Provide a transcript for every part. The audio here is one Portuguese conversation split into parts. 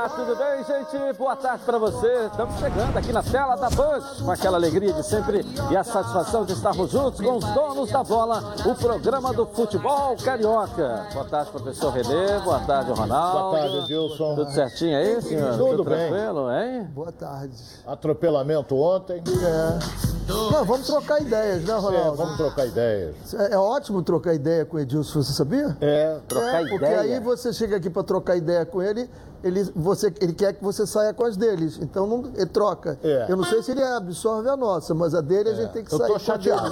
Olá, tudo bem, gente? Boa tarde para você. Estamos chegando aqui na tela da Band com aquela alegria de sempre e a satisfação de estarmos juntos com os donos da bola, o programa do futebol carioca. Boa tarde, professor Renê. Boa tarde, Ronaldo. Boa tarde, Edilson. Tudo certinho aí, senhor? Tudo, Tudo bem. tranquilo, hein? Boa tarde. Atropelamento ontem. É. Não, vamos trocar ideias, né, É, Ronaldo? vamos trocar ideias. É, é ótimo trocar ideia com o Edilson, você sabia? É, Trocar é, porque ideia. aí você chega aqui para trocar ideia com ele, ele, você, ele quer que você saia com as deles. Então não, ele troca. É. Eu não sei se ele absorve a nossa, mas a dele a gente tem que eu sair tô com a chateado.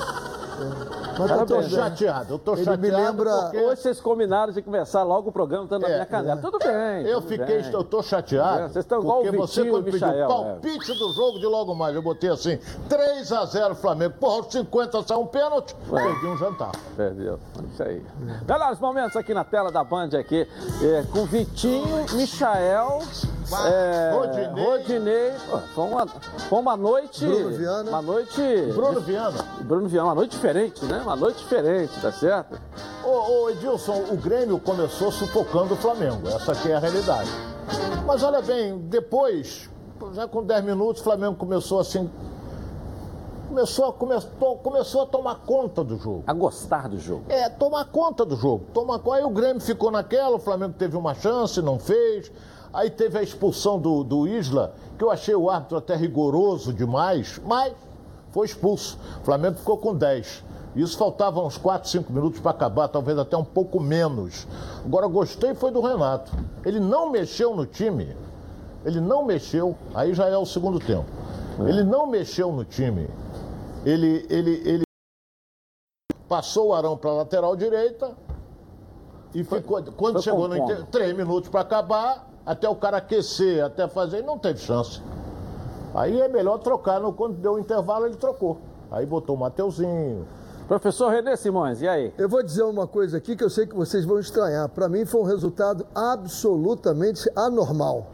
É. Mas eu tá tô bem. chateado, eu tô Ele chateado. me lembra- porque Hoje vocês combinaram de começar logo o programa dando na É, minha canela. Tudo bem. eu tudo fiquei, bem. eu tô chateado. É, vocês estão igual porque o você Vitinho quando e o pediu Michael, o palpite do jogo de logo mais, eu botei assim, 3 a 0 Flamengo. Porra, aos 50 sai um pênalti, perdi um jantar. Perdeu. Isso aí. Melhores momentos aqui na tela da Band aqui, é, com Vitinho, Michael, é, Rodinei. Rodinei. Pô, Foi uma, foi uma noite. Bruno Viana. Uma noite. Bruno Viana. Bruno Viana, uma noite diferente, né? Uma noite diferente, tá certo? Ô, ô, Edilson, o Grêmio começou sufocando o Flamengo. Essa aqui é a realidade. Mas olha bem, depois, já com 10 minutos, o Flamengo começou assim. Começou a, começou, começou a tomar conta do jogo. A gostar do jogo. É, tomar conta do jogo. Tomar, aí o Grêmio ficou naquela, o Flamengo teve uma chance, não fez. Aí teve a expulsão do, do Isla, que eu achei o árbitro até rigoroso demais, mas foi expulso. O Flamengo ficou com 10. Isso faltava uns 4, 5 minutos para acabar, talvez até um pouco menos. Agora, gostei foi do Renato. Ele não mexeu no time. Ele não mexeu, aí já é o segundo tempo. Ele não mexeu no time. Ele, ele, ele passou o Arão para a lateral direita e ficou. Quando foi chegou no inter... três minutos para acabar, até o cara aquecer, até fazer, não teve chance. Aí é melhor trocar. No, quando deu o intervalo, ele trocou. Aí botou o Mateuzinho. Professor Renê Simões, e aí? Eu vou dizer uma coisa aqui que eu sei que vocês vão estranhar. Para mim foi um resultado absolutamente anormal.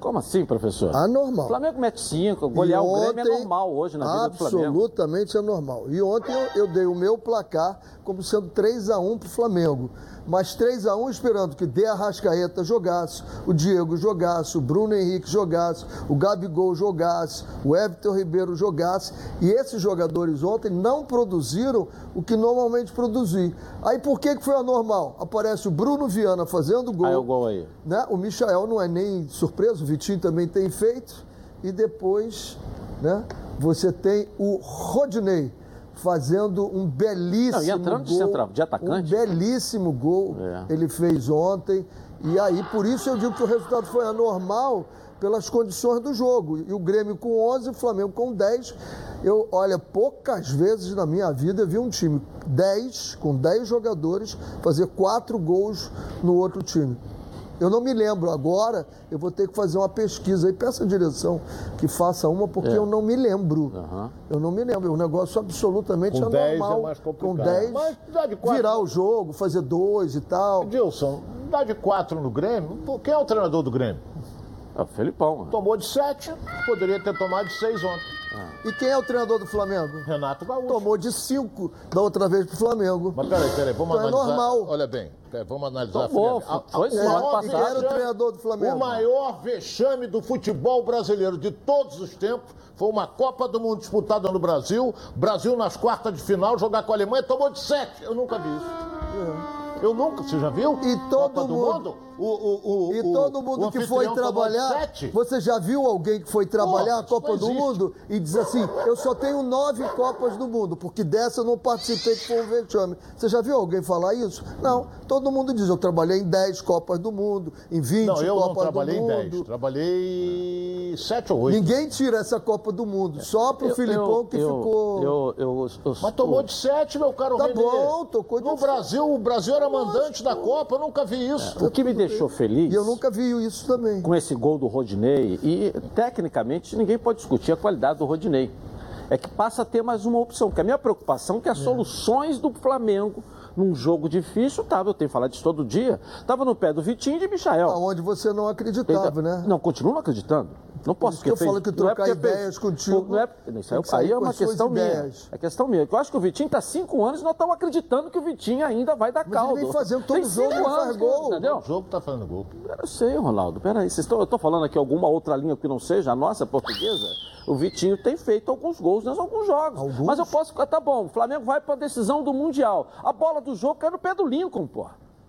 Como assim, professor? Anormal. O Flamengo mete 5, golear E o Grêmio é ontem, normal hoje na vida do Flamengo. Absolutamente anormal. E ontem eu, eu dei o meu placar como sendo 3 a 1 para o Flamengo. Mas 3 a 1 esperando que De Arrascaeta jogasse, o Diego jogasse, o Bruno Henrique jogasse, o Gabigol jogasse, o Everton Ribeiro jogasse. E esses jogadores ontem não produziram o que normalmente produziam. Aí por que, que foi anormal? Aparece o Bruno Viana fazendo gol. Aí o gol aí. né? O Michael não é nem surpresa, o Vitinho também tem feito. E depois, né? Você tem o Rodney fazendo um belíssimo Não, e entrando de gol, central- de atacante. Um belíssimo gol É. ele fez ontem. E aí, por isso eu digo que o resultado foi anormal pelas condições do jogo. E o Grêmio com 11, o Flamengo com 10. Eu, olha, poucas vezes na minha vida eu vi um time 10, com 10 jogadores, fazer quatro gols no outro time. Eu não me lembro agora, eu vou ter que fazer uma pesquisa aí, peça a direção que faça uma, porque eu não me lembro. Aham. Eu não me lembro, é um negócio absolutamente Com 10 é anormal. mais com complicado. 10, Mas dá de quatro. virar o jogo, fazer dois e tal. Edilson, dá de 4 no Grêmio. Quem é o treinador do Grêmio? É o Felipão. Tomou de 7, poderia ter tomado de 6 ontem. E quem é o treinador do Flamengo? Renato Gaúcho. Tomou de 5 da outra vez pro Flamengo. Mas peraí, peraí, vamos Então é analisar. normal. Olha bem, vamos analisar. Tomou, foi o maior era o vexame- treinador do Flamengo? O maior vexame do futebol brasileiro de todos os tempos foi uma Copa do Mundo disputada no Brasil. Brasil nas quartas de final, jogar com a Alemanha, tomou de 7. Eu nunca vi isso. Eu nunca, você já viu? E todo Copa do mundo- Mundo? O, o, o, E todo mundo o que foi trabalhar, sete? você já viu alguém que foi trabalhar Porra, a Copa do. Mundo e diz assim, eu só tenho nove Copas do Mundo, porque dessa eu não participei que foi um vexame. Você já viu alguém falar isso? Não. Todo mundo diz, eu trabalhei em 10 Copas do Mundo, em 20 Não, eu não Copas trabalhei do em 10. Mundo. Trabalhei 7 ou 8. Ninguém tira essa Copa do Mundo, só pro Filipão que eu, ficou... Eu, eu, eu, Mas tomou de 7, meu caro Tá Renê. bom, tocou de No sete. Brasil, o Brasil era mandante da Copa, eu nunca vi isso. O que me deixou feliz E eu nunca vi isso também. com esse gol do Rodinei, e tecnicamente ninguém pode discutir a qualidade do Rodinei, é que passa a ter mais uma opção. Porque a minha preocupação é que as soluções do Flamengo num jogo difícil estava, eu tenho falado isso todo dia, estava no pé do Vitinho e de Michael. Aonde você não acreditava, né? Não, continuo não acreditando. Não posso Isso que eu fez- falo que não trocar fez- ideias contigo, Não é, isso aí, tem que sair aí é uma questão minha. É questão minha. Eu acho que o Vitinho está cinco anos e nós estamos acreditando que o Vitinho ainda vai dar Mas caldo. ele vem fazendo todo Tem jogo, ele faz gol. Entendeu? O jogo tá fazendo gol. Eu sei, Ronaldo. Peraí, vocês estão, eu estou falando aqui alguma outra linha que não seja a nossa portuguesa. O Vitinho tem feito alguns gols em alguns jogos. Alguns? Mas eu posso. Tá bom, o Flamengo vai para a decisão do Mundial. A bola do jogo cai no pé do Lincoln, pô.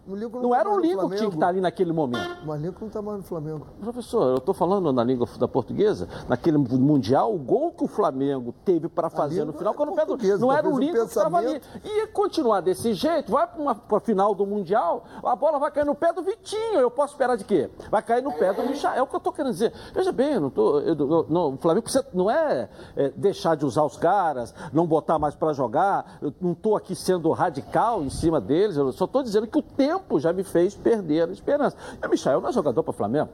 O Lincoln Não tá era o Lincoln que tinha que estar ali naquele momento. Mas Lincoln não tá mais no Flamengo. Professor, eu estou falando na língua da portuguesa, naquele Mundial, o gol que o Flamengo teve para fazer no final, é quando o pé do- portuguesa, não era o o Lincoln que estava ali. Ia continuar desse jeito, vai para a final do Mundial, a bola vai cair no pé do Vitinho. Eu posso esperar de quê? Vai cair no pé do Michael. É o que eu estou querendo dizer. Veja bem, não tô, eu- eu- não, o Flamengo precisa, não é, é, deixar de usar os caras, não botar mais para jogar. Eu não estou aqui sendo radical em cima deles, eu só estou dizendo que o tempo já me fez perder a esperança. E o Michael não é jogador para o Flamengo.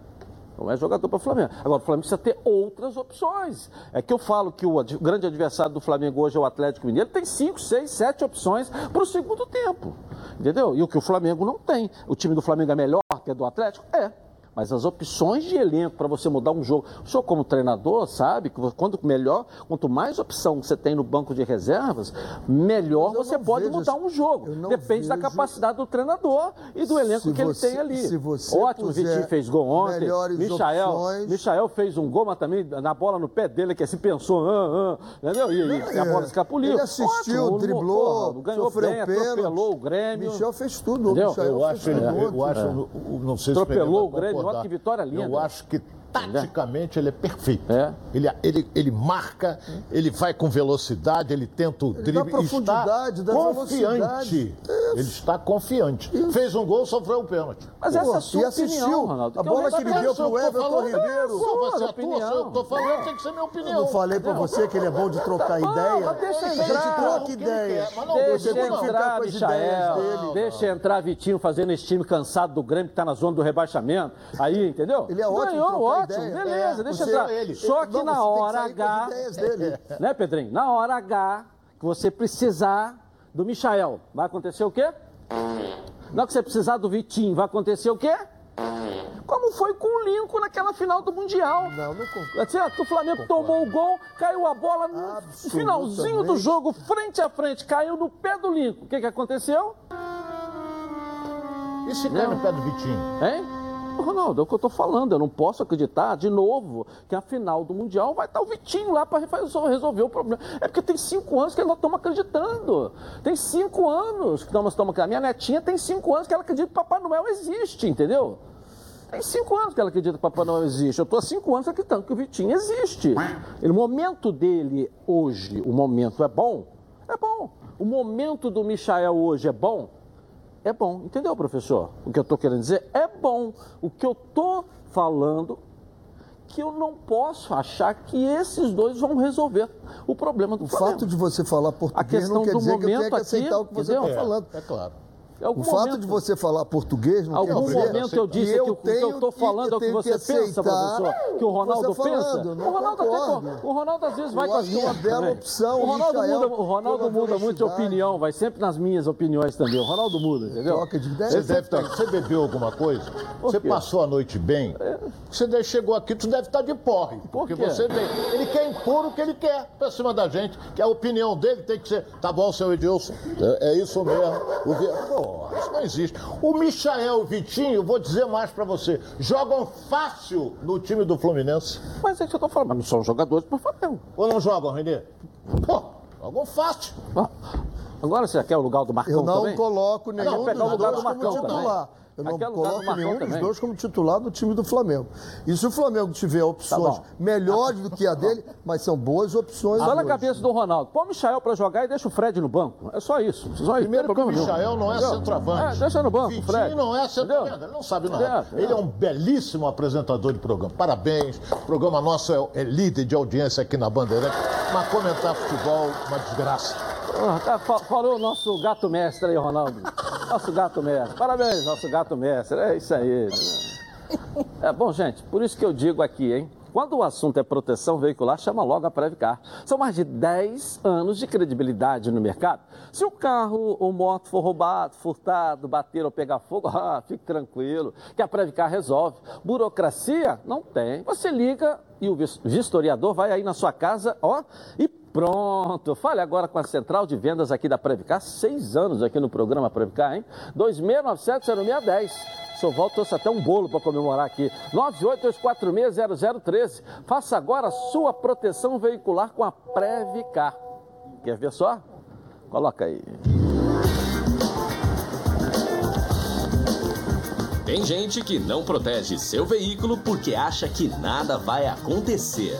Não é jogador para o Flamengo. Agora, o Flamengo precisa ter outras opções. É que eu falo que o, ad- grande adversário do Flamengo hoje é o Atlético Mineiro. Tem cinco, seis, sete opções para o segundo tempo. Entendeu? E o que o Flamengo não tem. O time do Flamengo é melhor que o do Atlético? É. Mas as opções de elenco para você mudar um jogo. O senhor, como treinador, sabe que quanto melhor, quanto mais opção você tem no banco de reservas, melhor eu você pode vejo mudar um jogo. eu Depende da vejo- capacidade do treinador e do elenco que você- ele tem ali. se você Ótimo, Vitinho fez gol ontem. melhores Michael, opções- Michael fez um gol, mas também na bola no pé dele, que assim pensou, ah, ah, entendeu? E, e a bola escapuliu. Ele assistiu, Ótimo, driblou, porra, ganhou sofreu bem, pênalti. atropelou o Grêmio. Michel fez tudo. Michel Eu acho, fez ele, tudo. eu acho, É. não sei se Atropelou o vai Grêmio, olha que vitória linda. Eu acho que taticamente ele é perfeito. É. Ele, ele, ele marca, ele vai com velocidade, ele tenta o drible. profundidade, está dá confiante. Ele está confiante. Fez um gol, sofreu um pênalti. Mas Pô, essa é a e sua assistiu. opinião, Ronaldo. A eu bola que ele deu pro Eu Everton Ribeiro. Sua vai ser a tua, opinião. eu tô falando, tem que ser minha Eu opinião. não falei pra você que ele é bom de trocar Não, ideia? mas deixa A entrar. gente troca ele ideias. mas não, Deixa Você tem que ficar entrar, com as ideias Michael. dele. Deixa entrar Vitinho fazendo esse time cansado do Grêmio que tá na zona do rebaixamento. Aí, entendeu? Ele é ótimo Ganhou, trocar ótimo. ideia. Beleza, É, deixa entrar. ele- Só que Não, na que hora as H. ideias dele. Né, Pedrinho? Na hora H que você precisar do Michael, vai acontecer o quê? Na hora que você precisar do Vitinho, vai acontecer o quê? Como foi com o Lincoln naquela final do Mundial. Não, não concordo. O Flamengo tomou o gol, caiu a bola no finalzinho do jogo, frente a frente, caiu no pé do Lincoln. O que, que aconteceu? E se cai no pé do Vitinho? Hein? Ronaldo, é o que eu tô falando. Eu não posso acreditar, de novo, que a final do Mundial vai estar o Vitinho lá para resolver o problema. É porque tem cinco anos que nós estamos acreditando. Tem cinco anos que nós estamos acreditando. A minha netinha tem cinco anos que ela acredita que Papai Noel existe, entendeu? Tem cinco anos que ela acredita que Papai Noel existe. Eu estou há cinco anos acreditando que o Vitinho existe. E o momento dele hoje, o momento é bom? É bom. O momento do Michael hoje é bom? É bom. Entendeu, professor? O que eu estou querendo dizer é bom. O que eu estou falando que eu não posso achar que esses dois vão resolver o problema do O Flamengo. fato de você falar português questão não quer do dizer que eu tenha que aceitar aqui, o que você está entendeu? falando. É claro. Algum O fato momento- de você falar português não Algum quer dizer momento eu disse que que, o que eu estou falando é o que você pensa, aceitar professor. Que o Ronaldo você pensa. falando, o, Ronaldo até, o Ronaldo às vezes vai Eu com as acho uma minhas bela também. opção, O o Ronaldo, Michael, muda, o Ronaldo muda muito de opinião, vai sempre nas minhas opiniões também. O Ronaldo muda, entendeu? Troca de ideia. Você, deve tá- você bebeu alguma coisa? Você? É. passou a noite bem? Você deve- chegou aqui, tu deve estar de porre. porque quê? você vem. Ele quer impor o que ele quer pra cima da gente. Que a opinião dele tem que ser. Tá bom, seu Edilson. É, é isso mesmo. O. Pô, isso não existe. O Michael e o Vitinho, vou dizer mais pra você, jogam fácil no time do Fluminense. Mas é que eu estou falando, mas não são jogadores para Flamengo. Ou não jogam, Renê? Pô, jogam fácil. Ah, Agora você quer o lugar do Marcão Eu não também? coloco nenhum Não, pegar o dos lugar dois do Marcão como também. Eu não Aquele coloco nenhum dos dois como titular do time do Flamengo. E se o Flamengo tiver opções Tá melhores do que a dele, mas são boas opções. Olha a cabeça do Ronaldo. Põe o Michael para jogar e deixa o Fred no banco. É só isso. Só isso. Primeiro que o Michael não é Entendeu? centroavante. É, deixa no banco, Vitinho Fred. não é centroavante. Entendeu? Ele não sabe nada. É, é. Ele é um belíssimo apresentador de programa. Parabéns. O programa nosso é, é líder de audiência aqui na Bandeirante. Mas comentar futebol, uma desgraça. Ah, fa- falou o nosso gato mestre aí, Ronaldo. Nosso gato mestre. Parabéns, nosso gato mestre. É isso aí. É bom, gente, por isso que eu digo aqui, hein? Quando o assunto é proteção veicular, chama logo a Previcar. São mais de 10 anos de credibilidade no mercado. Se o carro ou moto for roubado, furtado, bater ou pegar fogo, ah, fique tranquilo, que a Previcar resolve. Burocracia? Não tem. Você liga e o vistoriador vai aí na sua casa, ó, e Pronto, fale agora com a central de vendas aqui da Previcar, seis anos aqui no programa Previcar, hein? 2697-0610. Sou volta, trouxe até um bolo para comemorar aqui. 982460013. Faça agora a sua proteção veicular com a Previcar. Quer ver só? Coloca aí. Tem gente que não protege seu veículo porque acha que nada vai acontecer.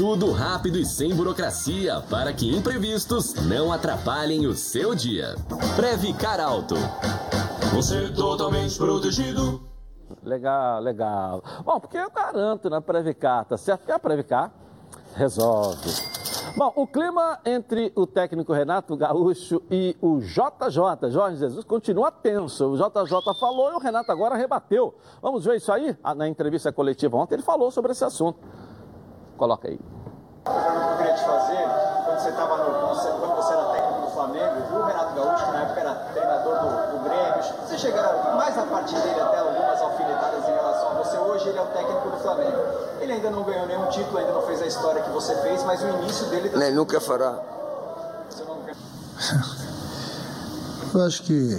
Tudo rápido e sem burocracia para que imprevistos não atrapalhem o seu dia. Previcar Alto. Você é totalmente protegido. Legal, legal. Bom, porque eu garanto na Previcar, tá certo? Porque a Previcar resolve. Bom, o clima entre o técnico Renato Gaúcho e o JJ, Jorge Jesus, continua tenso. O JJ falou e o Renato agora rebateu. Vamos ver isso aí? Ah, na entrevista coletiva ontem ele falou sobre esse assunto. Coloca aí. Pergunta que eu queria te fazer, quando você, tava no, quando você era técnico do Flamengo, o Renato Gaúcho, que na época era treinador do, do Grêmio, você chega mais a partir dele até algumas alfinetadas em relação a você. Hoje ele é o técnico do Flamengo. Ele ainda não ganhou nenhum título, ainda não fez a história que você fez, mas o início dele... Nem nunca fará. Você nunca... Eu acho que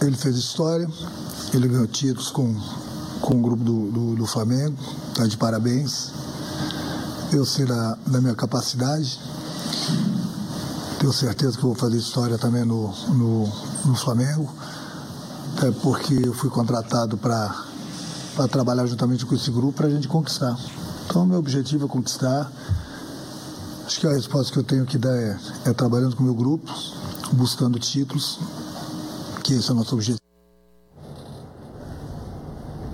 ele fez história, ele ganhou títulos com com o grupo do, do, do Flamengo, está de parabéns. Eu sei da, da minha capacidade. Tenho certeza que vou fazer história também no, no, no Flamengo, é porque eu fui contratado para trabalhar juntamente com esse grupo para a gente conquistar. Então, meu objetivo é conquistar. Acho que a resposta que eu tenho que dar é, é trabalhando com o meu grupo, buscando títulos, que esse é o nosso objetivo.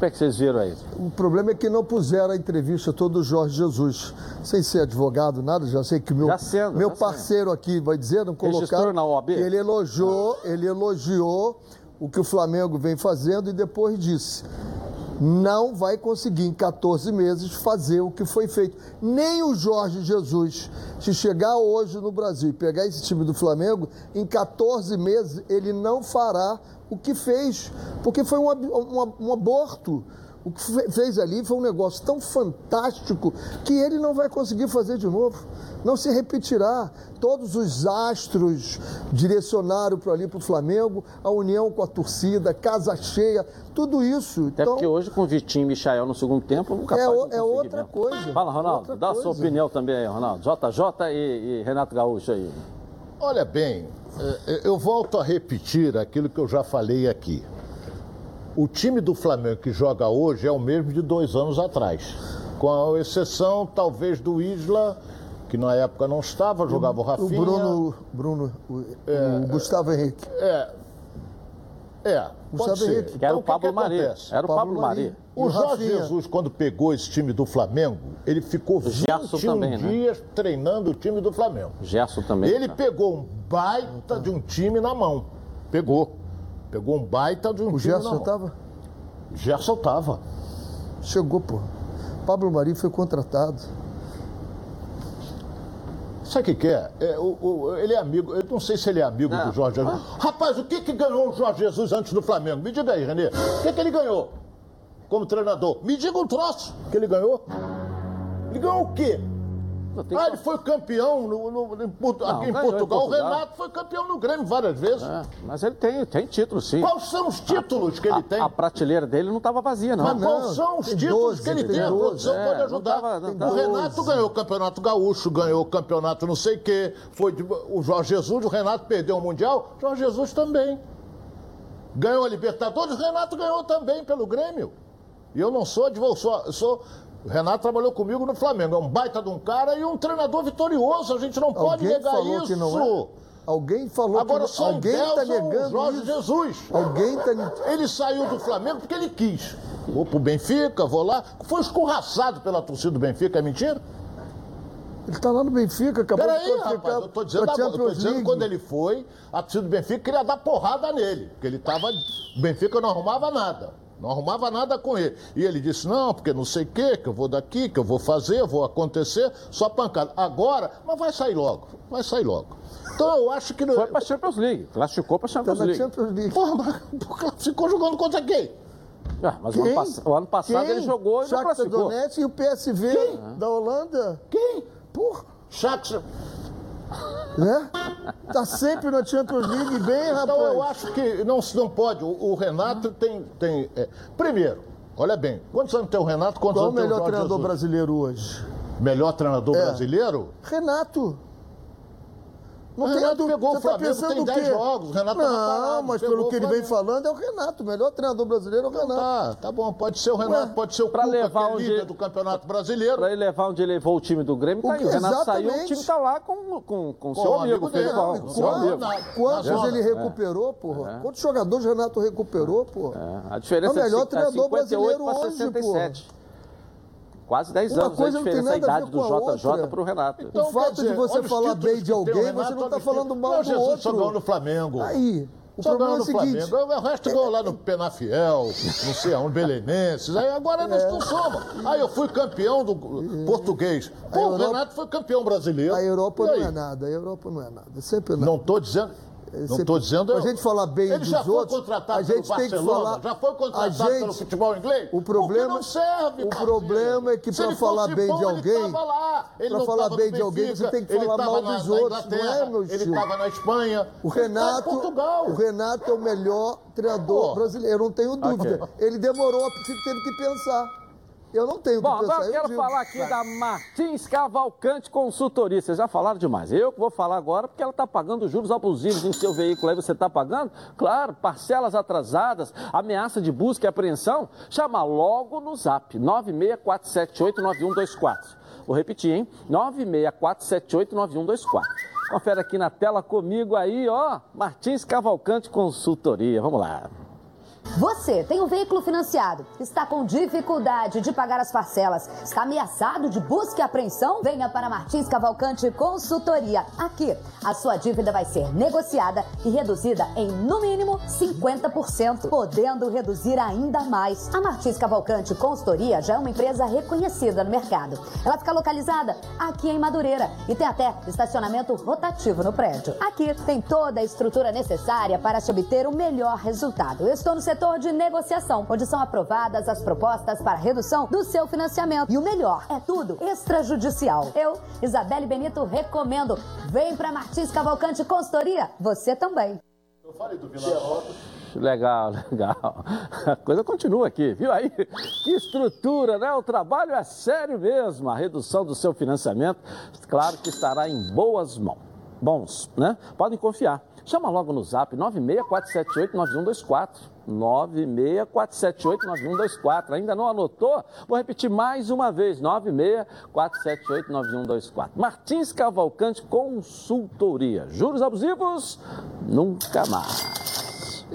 Como é que vocês viram aí? O problema é que não puseram a entrevista todo o Jorge Jesus. Sem ser advogado, nada, já sei que meu, sendo, meu parceiro sendo. aqui vai dizer, não colocar. na OAB? Ele elogiou, ele elogiou o que o Flamengo vem fazendo e depois disse não vai conseguir em 14 meses fazer o que foi feito. Nem o Jorge Jesus, se chegar hoje no Brasil e pegar esse time do Flamengo, em 14 meses ele não fará o que fez, porque foi um, um, um aborto. O que fez ali foi um negócio tão fantástico que ele não vai conseguir fazer de novo. Não se repetirá. Todos os astros direcionaram para ali para o Flamengo, a união com a torcida, casa cheia, tudo isso. Até então, porque hoje com Vitinho e Michael no segundo tempo, nunca é, é outra mesmo. coisa. Fala, Ronaldo, outra dá coisa. a sua opinião também aí, Ronaldo. JJ e, e Renato Gaúcho aí. Olha bem, é, eu volto a repetir aquilo que eu já falei aqui. O time do Flamengo que joga hoje é o mesmo de dois anos atrás. Com a exceção, talvez, do Isla, que na época não estava, jogava o Rafinha. O Bruno, Bruno o, é, o Gustavo Henrique. É. É, Gustavo Henrique. Que era então, o Pablo Mari. Era o Pablo Mari. O Jorge Jesus, quando pegou esse time do Flamengo, ele ficou 21 também, né? dias né? treinando o time do Flamengo. Gerson também. Ele tá. pegou um baita de um time na mão. Pegou. Pegou um baita de um o Gerson na mão. tava? Gerson tava. Chegou, pô. Pablo Mari foi contratado. Sabe o que, que é? é o, o, ele é amigo, eu não sei se ele é amigo não. do Jorge Jesus. Ah. Rapaz, o que, que ganhou o Jorge Jesus antes do Flamengo? Me diga aí, Renê. O que, que ele ganhou como treinador? Me diga um troço que ele ganhou. Ele ganhou o quê? Ah, ele foi campeão no, no, no, Porto, não, aqui em Portugal. em Portugal. O Renato foi campeão no Grêmio várias vezes. É, mas ele tem, tem títulos, sim. Quais são os títulos a, que ele a, tem? A prateleira dele não estava vazia, não. Mas quais são os títulos 12, que ele tem? tem? A produção é, pode ajudar. Tava, o Renato ganhou o Campeonato Gaúcho, ganhou o Campeonato não sei o quê. Foi de, o Jorge Jesus, o Renato perdeu o Mundial, o Jorge Jesus também. Ganhou a Libertadores, o Renato ganhou também pelo Grêmio. E eu não sou advogado, sou, sou O Renato trabalhou comigo no Flamengo. É um baita de um cara e um treinador vitorioso. A gente não pode Alguém negar falou isso. que não é? Alguém falou Agora que só alguém está negando Jorge isso. Jesus. Alguém está Ele saiu do Flamengo porque ele quis. Vou pro Benfica, vou lá. Foi escorraçado pela torcida do Benfica, é mentira? Ele está lá no Benfica, acabou de Peraí, classificar rapaz, eu tô dizendo, agora, eu tô dizendo League. quando ele foi, a torcida do Benfica queria dar porrada nele, porque ele tava. O Benfica não arrumava nada. Não arrumava nada com ele. E ele disse: não, porque não sei o quê, que eu vou daqui, que eu vou fazer, vou acontecer, só pancada. Agora, mas vai sair logo, vai sair logo. Então eu acho que. Foi para Champions League, classificou para Champions League. Champions League. Porra, mas ficou jogando contra quem? Ah, mas o ano, Quem? pass- o ano passado Quem? ele jogou e não Shakhtar classificou. Donetsk e o PSV da Holanda. Quem? Porra, Shakhtar. Né? Tá sempre na Champions League bem, rapaz. Então eu acho que não, se não pode. O, o Renato tem. tem é, primeiro, olha bem, quantos anos tem o Renato? Quantos Qual o anos tem o melhor Jorge treinador Jesus? brasileiro hoje? Melhor treinador É. brasileiro? Renato. Não O tem Renato dú- pegou o tá Flamengo, pensando tem o 10 quê? jogos, o Renato tava Não, parado, mas pelo que ele vem falando, é o Renato. O melhor treinador brasileiro é o Renato. Tá, tá bom, pode ser o Renato, Ué, pode ser o pra Cuca, levar que é onde- líder do Campeonato Brasileiro. Para ele levar onde ele levou o time do Grêmio, tá O aí. que- O Renato saiu, o exatamente. time tá lá com, com, com Com seu amigo, amigo dele. Não, com seu amigo. Quantos ele recuperou, porra? Quantos jogadores o Renato recuperou, porra? É, a diferença É o melhor é treinador 58 para brasileiro hoje, 67. Quase 10 Uma anos coisa a não diferença, a nada a idade do JJ para o Renato. O fato de você falar bem de o alguém, Renato, você não está falando mal Não, do Jesus outro. só ganhou no Flamengo. Aí, o Só problema é o no seguinte... Flamengo. O resto ganhou lá no Penafiel, não sei aonde, Belenenses. Aí agora nós não soma. Aí eu fui campeão do português. Pô, o Europa- Renato foi campeão brasileiro. A Europa não é nada, a Europa não é nada. Sempre não. Não estou dizendo. Não estou dizendo. Pra gente falar bem Ele dos já foi outros, contratado a gente tem que falar- já foi a contratado gente- pelo futebol inglês. O problema- Porque não serve. o parceiro. problema é que ele falar bem bom, de alguém- não falar bem no de alguém, Benfica, você tem que falar mal na- dos na outros, não é, meu Ele estava na Espanha. O ele tava em Renato, Portugal. o Renato é o melhor treinador Pô. brasileiro, eu não tenho dúvida. Ele demorou, teve que pensar. Eu não tenho que Bom, pensar. agora eu quero digo. falar aqui da Martins Cavalcante Consultoria. Vocês já falaram demais. Eu que vou falar agora porque ela está pagando juros abusivos em seu veículo. Aí você está pagando? Claro, parcelas atrasadas, ameaça de busca e apreensão. Chama logo no zap 964789124. Vou repetir, hein? 964789124. Confere aqui na tela comigo aí, ó. Martins Cavalcante Consultoria. Vamos lá. Você tem um veículo financiado, está com dificuldade de pagar as parcelas, está ameaçado de busca e apreensão? Venha para Martins Cavalcante Consultoria. Aqui, a sua dívida vai ser negociada e reduzida em, no mínimo, 50%, podendo reduzir ainda mais. A Martins Cavalcante Consultoria já é uma empresa reconhecida no mercado. Ela fica localizada aqui em Madureira e tem até estacionamento rotativo no prédio. Aqui tem toda a estrutura necessária para se obter o melhor resultado. Eu estou no setor de negociação, onde são aprovadas as propostas para redução do seu financiamento. E o melhor, é tudo extrajudicial. Eu, Isabelle Benito, recomendo. Vem para Martins Cavalcante Consultoria, você também. Eu falei do Vila. Legal, legal. A coisa continua aqui, viu aí? Que estrutura, né? O trabalho é sério mesmo. A redução do seu financiamento, claro que estará em boas mãos. Bons, né? Podem confiar. Chama logo no zap 964789124. 964789124. Ainda não anotou? Vou repetir mais uma vez: 964789124. Martins Cavalcante Consultoria. Juros abusivos? Nunca mais.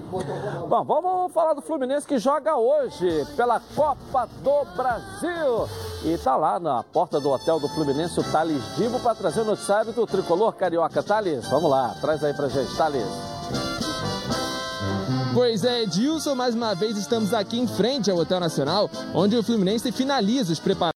Bom, vamos falar do Fluminense que joga hoje pela Copa do Brasil. E tá lá na porta do hotel do Fluminense o Thales Divo para trazer o noticiário do tricolor carioca. Thales, vamos lá, traz aí pra gente, Thales. Pois é, Edilson, mais uma vez estamos aqui em frente ao Hotel Nacional, onde o Fluminense finaliza os preparativos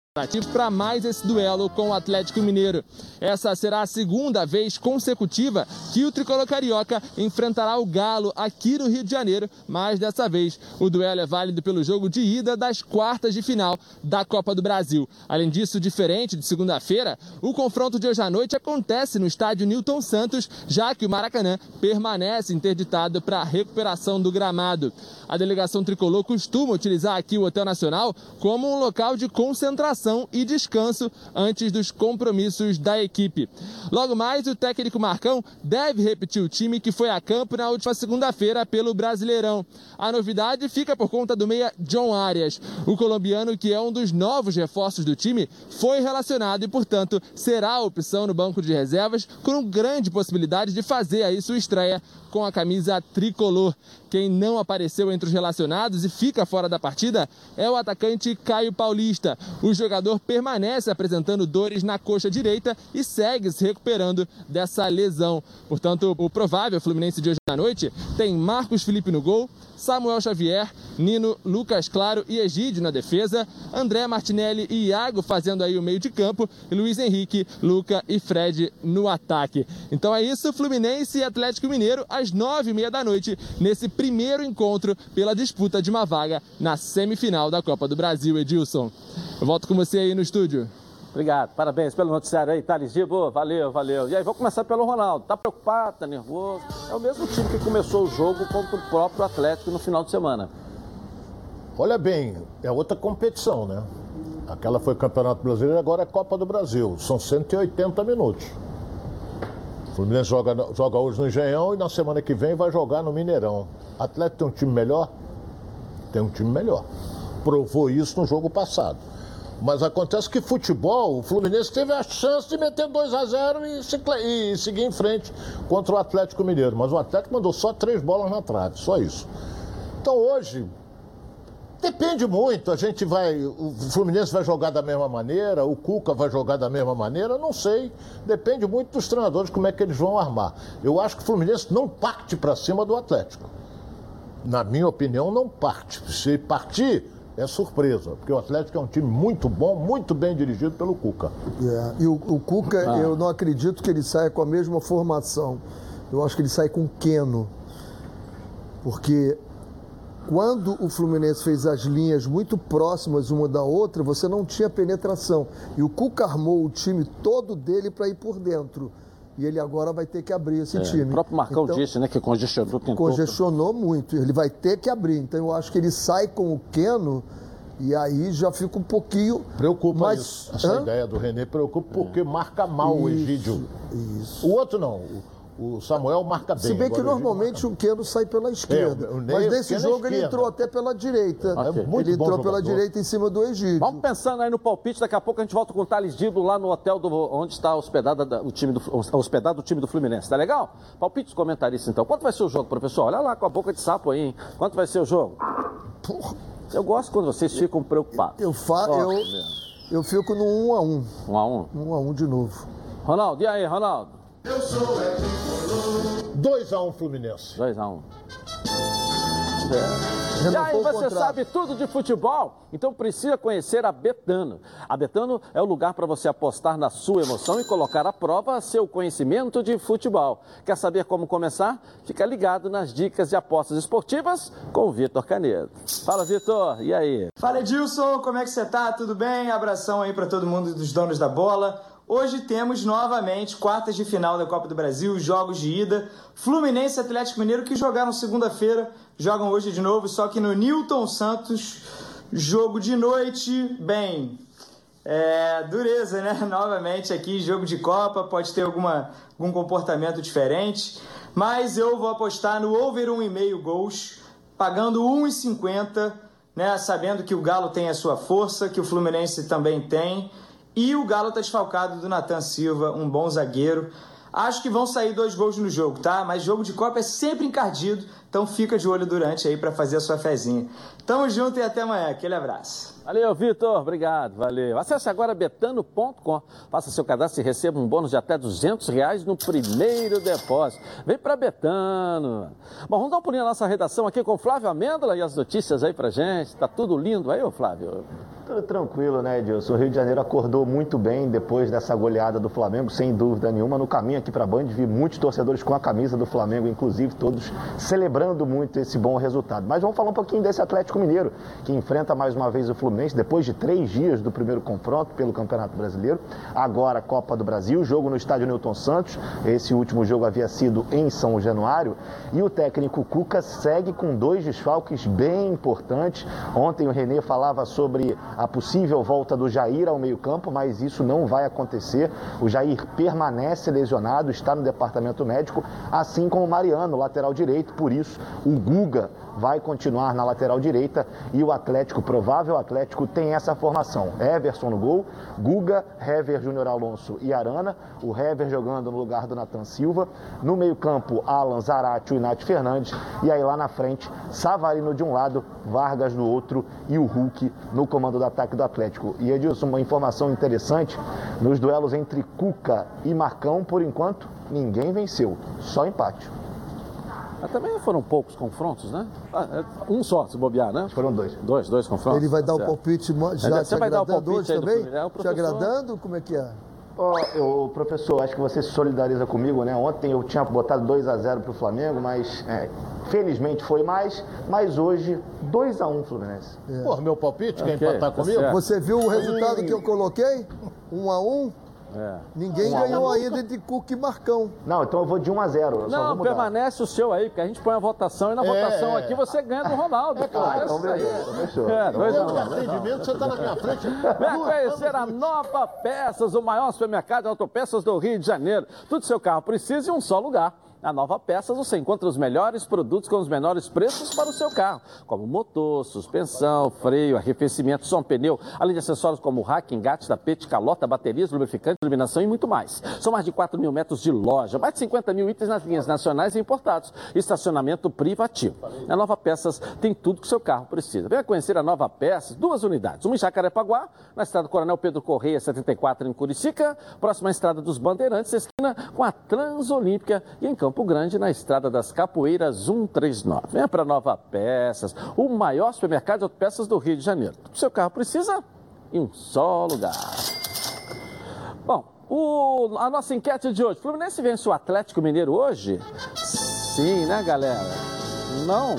para mais esse duelo com o Atlético Mineiro. Essa será a segunda vez consecutiva que o tricolor carioca enfrentará o Galo aqui no Rio de Janeiro, mas dessa vez o duelo é válido pelo jogo de ida das quartas de final da Copa do Brasil. Além disso, diferente de segunda-feira, o confronto de hoje à noite acontece no estádio Newton Santos, já que o Maracanã permanece interditado para a recuperação do gramado. A delegação tricolor costuma utilizar aqui o Hotel Nacional como um local de concentração e descanso antes dos compromissos da equipe. Logo mais, o técnico Marcão deve repetir o time que foi a campo na última segunda-feira pelo Brasileirão. A novidade fica por conta do meia John Arias. O colombiano, que é um dos novos reforços do time, foi relacionado e, portanto, será a opção no banco de reservas, com grande possibilidade de fazer aí sua estreia com a camisa tricolor. Quem não apareceu entre os relacionados e fica fora da partida é o atacante Caio Paulista. O jogador permanece apresentando dores na coxa direita e segue se recuperando dessa lesão. Portanto, o provável Fluminense de hoje à noite tem Marcos Felipe no gol, Samuel Xavier, Nino, Lucas Claro e Egídio na defesa, André Martinelli e Iago fazendo aí o meio de campo, e Luiz Henrique, Luca e Fred no ataque. Então é isso, Fluminense e Atlético Mineiro às nove e meia da noite, nesse primeiro encontro pela disputa de uma vaga na semifinal da Copa do Brasil, Edilson. Eu volto com você aí no estúdio. Obrigado, parabéns pelo noticiário aí, Thales Gibo, valeu, valeu. E aí, vou começar pelo Ronaldo. Tá preocupado, tá nervoso? É o mesmo time que começou o jogo contra o próprio Atlético no final de semana. Olha bem, é outra competição, né? Aquela foi Campeonato Brasileiro, agora é Copa do Brasil. São 180 minutos. O Fluminense joga, joga hoje no Engenhão e na semana que vem vai jogar no Mineirão. Atlético tem um time melhor? Tem um time melhor. Provou isso no jogo passado. Mas acontece que futebol, o Fluminense teve a chance de meter 2 a 0 e, se, e seguir em frente contra o Atlético Mineiro. Mas o Atlético mandou só três bolas na trave, só isso. Então hoje, depende muito. A gente vai. O Fluminense vai jogar da mesma maneira, o Cuca vai jogar da mesma maneira, não sei. Depende muito dos treinadores, como é que eles vão armar. Eu acho que o Fluminense não parte para cima do Atlético. Na minha opinião, não parte. Se partir é surpresa, porque o Atlético é um time muito bom, muito bem dirigido pelo Cuca. É, e o, o Cuca, ah. eu não acredito que ele saia com a mesma formação. Eu acho que ele sai com Queno. Porque quando o Fluminense fez as linhas muito próximas uma da outra, você não tinha penetração. E o Cuca armou o time todo dele para ir por dentro. E ele agora vai ter que abrir esse é, time. O próprio Marcão então, disse, né, que congestionou. Tentou... Congestionou muito. Ele vai ter que abrir. Então eu acho que ele sai com o Keno e aí já fica um pouquinho. Preocupa mais... isso. Essa Hã? ideia do René preocupa porque marca mal isso, o Egídio. Isso. O outro não. O Samuel marca bem. Se bem que normalmente o Keno sai pela esquerda. É, Ney, mas nesse jogo ele entrou até pela direita. Okay. É ele entrou pela direita em cima do Egito. Vamos pensando aí no palpite, daqui a pouco a gente volta com o Thales Dibo lá no hotel do, onde está hospedado o time do, hospedado o time do Fluminense. Tá legal? Palpite dos comentaristas então. Quanto vai ser o jogo, professor? Olha lá com a boca de sapo aí, hein? Quanto vai ser o jogo? Porra. Eu gosto quando vocês ficam preocupados. Eu, fa eu, eu fico no 1 um a 1 um. 1 um a 1 1 a 1 de novo. Ronaldo, e aí, Ronaldo? Eu sou 2x1 um, Fluminense. 2x1. Um. É. E aí você sabe tudo de futebol? Então precisa conhecer a Betano. A Betano é o lugar para você apostar na sua emoção e colocar à prova seu conhecimento de futebol. Quer saber como começar? Fica ligado nas dicas de apostas esportivas com o Vitor Canedo. Fala, Vitor, e aí? Fala, Edilson, como é que você tá? Tudo bem? Abração aí para todo mundo dos donos da bola. Hoje temos novamente quartas de final da Copa do Brasil, jogos de ida. Fluminense e Atlético Mineiro que jogaram segunda-feira, jogam hoje de novo, só que no Newton Santos, jogo de noite. Bem, é, dureza, né? Novamente aqui, jogo de Copa, pode ter alguma, algum comportamento diferente. Mas eu vou apostar no over 1,5 gols, pagando 1,50, né? Sabendo que o Galo tem a sua força, que o Fluminense também tem. E o Galo está desfalcado do Natan Silva, um bom zagueiro. Acho que vão sair dois gols no jogo, tá? Mas jogo de Copa é sempre encardido, então fica de olho durante aí para fazer a sua fezinha. Tamo junto e até amanhã. Aquele abraço. Valeu, Vitor. Obrigado, valeu. Acesse agora betano.com. Faça seu cadastro e receba um bônus de até 200 reais no primeiro depósito. Vem para Betano. Bom, vamos dar um pulinho na nossa redação aqui com o Flávio Amêndola e as notícias aí pra gente. Tá tudo lindo aí, ô Flávio? Tudo tranquilo, né, Edilson? O Rio de Janeiro acordou muito bem depois dessa goleada do Flamengo, sem dúvida nenhuma. No caminho aqui para a Band, vi muitos torcedores com a camisa do Flamengo, inclusive todos celebrando celebrando muito esse bom resultado. Mas vamos falar um pouquinho desse Atlético Mineiro, que enfrenta mais uma vez o Fluminense depois de três dias do primeiro confronto pelo Campeonato Brasileiro. Agora Copa do Brasil, jogo no estádio Newton Santos. Esse último jogo havia sido em São Januário. E o técnico Cuca segue com dois desfalques bem importantes. Ontem o Renê falava sobre a possível volta do Jair ao meio-campo, mas isso não vai acontecer. O Jair permanece lesionado, está no departamento médico, assim como o Mariano, lateral direito. Por isso, o Guga vai continuar na lateral direita e o Atlético, provável Atlético, tem essa formação. Everson no gol, Guga, Hever, Júnior Alonso e Arana. O Hever jogando no lugar do Natan Silva. No meio-campo, Alan Zarate e Nath Fernandes. E aí lá na frente, Savarino de um lado, Vargas do outro e o Hulk no comando do ataque do Atlético. E Edilson, uma informação interessante: nos duelos entre Cuca e Marcão, por enquanto, ninguém venceu, só empate. Mas também foram poucos confrontos, né? Ah, é Um só, se bobear, né? Foram dois. Dois, dois confrontos. Ele vai dar o Certo. palpite mo- já Você vai dar o palpite hoje aí do também? Fluminense? É, o Te professor- agradando? Como é que é? Ó, eu, professor, acho que você se solidariza comigo, né? Ontem eu tinha botado 2 a 0 para o Flamengo, mas é, felizmente foi mais. Mas hoje, 2 a 1 Fluminense. Porra, meu palpite, quer Ok, empatar tá comigo? certo. Você viu o resultado que eu coloquei? Um a um? É. Ninguém Um um. ganhou ainda entre Cuca e Marcão. Não, então eu vou de 1 a 0 eu só vou Não, permanece o seu aí, porque a gente põe a votação e na votação aqui você ganha do Ronaldo. pô. Ah, então beleza, fechou. É, dois a de um. atendimento, você tá na minha frente. Venha conhecer a Nova Peças, o maior supermercado de autopeças do Rio de Janeiro. Tudo seu carro precisa em um só lugar. Na Nova Peças você encontra os melhores produtos com os menores preços para o seu carro, como motor, suspensão, freio, arrefecimento, som, pneu, além de acessórios como rack, engate, tapete, calota, baterias, lubrificante, iluminação e muito mais. São mais de 4 mil metros de loja, mais de 50 mil itens nas linhas nacionais e importados, estacionamento privativo. Na Nova Peças tem tudo que o seu carro precisa. Venha conhecer a Nova Peças, duas unidades, uma em Jacarepaguá, na estrada Coronel Pedro Correia, 74, em Curicica, próxima à estrada dos Bandeirantes, esquina com a Transolímpica e em Campo Grande, na estrada das Capoeiras 139. Venha para Nova Peças, o maior supermercado de autopeças do Rio de Janeiro. O seu carro precisa em um só lugar. Bom, o- a nossa enquete de hoje. Fluminense vence o Atlético Mineiro hoje? Sim, né, galera? Não.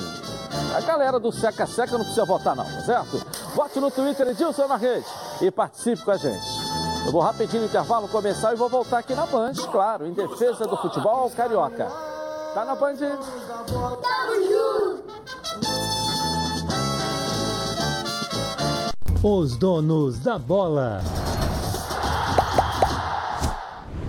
A galera do Seca Seca não precisa votar, não, tá certo? Vote no Twitter Edilson na rede e participe com a gente. Eu vou rapidinho no intervalo começar e vou voltar aqui na Band, claro, em defesa do futebol carioca. Tá na Band? Os donos da bola.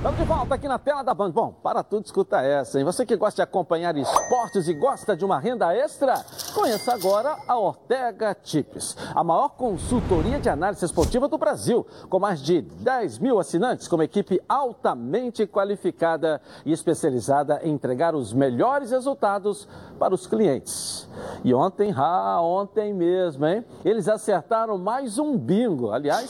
Estamos de volta aqui na tela da Band. Bom, para tudo, escuta essa, hein? Você que gosta de acompanhar esportes e gosta de uma renda extra, conheça agora a Ortega Tips, a maior consultoria de análise esportiva do Brasil, com mais de 10 mil assinantes, com uma equipe altamente qualificada e especializada em entregar os melhores resultados para os clientes. E ontem, ah, ontem mesmo, hein? Eles acertaram mais um bingo. Aliás,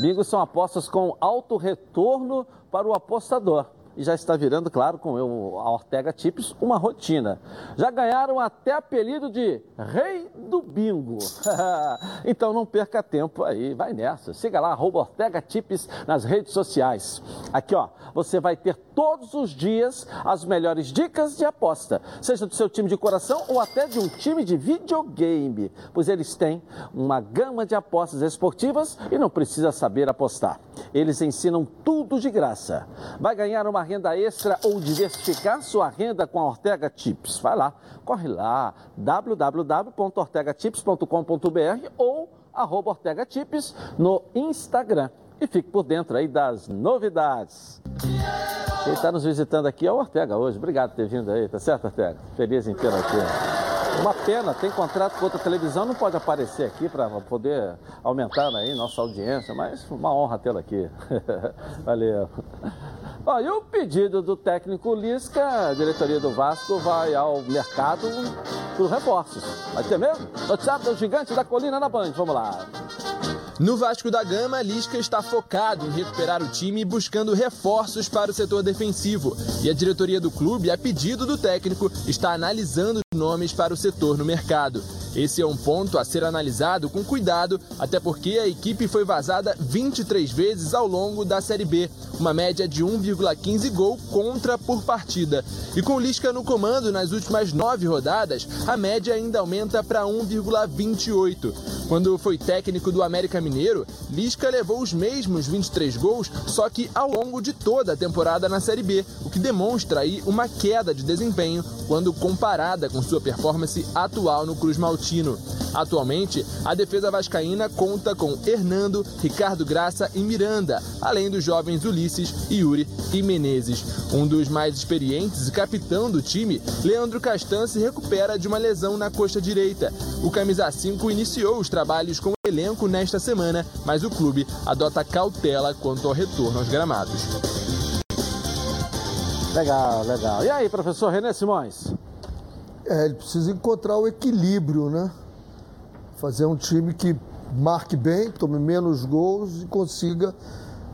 bingos são apostas com alto retorno para o apostador. E já está virando, claro, com o- a Ortega Tips, uma rotina. Já ganharam até apelido de Rei do Bingo. então não perca tempo aí, vai nessa. Siga lá, arroba Ortega Tips nas redes sociais. Aqui, ó, você vai ter todos os dias as melhores dicas de aposta, seja do seu time de coração ou até de um time de videogame, pois eles têm uma gama de apostas esportivas e não precisa saber apostar. Eles ensinam tudo de graça. Vai ganhar uma renda extra ou diversificar sua renda com a Ortega Tips? Vai lá, corre lá, www.ortegatips.com.br ou arroba Ortega Tips no Instagram. E fique por dentro aí das novidades. Quem está nos visitando aqui é o Ortega hoje. Obrigado por ter vindo aí, tá certo, Ortega? Feliz em tê-lo aqui. Uma pena, tem contrato com outra televisão, não pode aparecer aqui para poder aumentar aí nossa audiência, mas uma honra tê-lo aqui. Valeu. Ó, e o pedido do técnico Lisca, a diretoria do Vasco vai ao mercado por reforços. Vai ter mesmo? Noticiário do Gigante da Colina na Band, vamos lá. No Vasco da Gama, Lisca está focado em recuperar o time buscando reforços para o setor defensivo. E a diretoria do clube, a pedido do técnico, está analisando nomes para o setor no mercado. Esse é um ponto a ser analisado com cuidado, até porque a equipe foi vazada 23 vezes ao longo da Série B, uma média de 1,15 gol contra por partida. E com Lisca no comando nas últimas nove rodadas, a média ainda aumenta para 1,28. Quando foi técnico do América Mineiro, Lisca levou os mesmos 23 gols, só que ao longo de toda a temporada na Série B, o que demonstra aí uma queda de desempenho quando comparada com sua performance atual no Cruz Maltino. Atualmente, a defesa vascaína conta com Hernando, Ricardo Graça e Miranda, além dos jovens Ulisses, Yuri e Menezes. Um dos mais experientes e capitão do time, Leandro Castan se recupera de uma lesão na coxa direita. O camisa 5 iniciou os trabalhos com o elenco nesta semana, mas o clube adota cautela quanto ao retorno aos gramados. Legal, legal. E aí, professor René Simões? É, ele precisa encontrar o equilíbrio, né? Fazer um time que marque bem, tome menos gols e consiga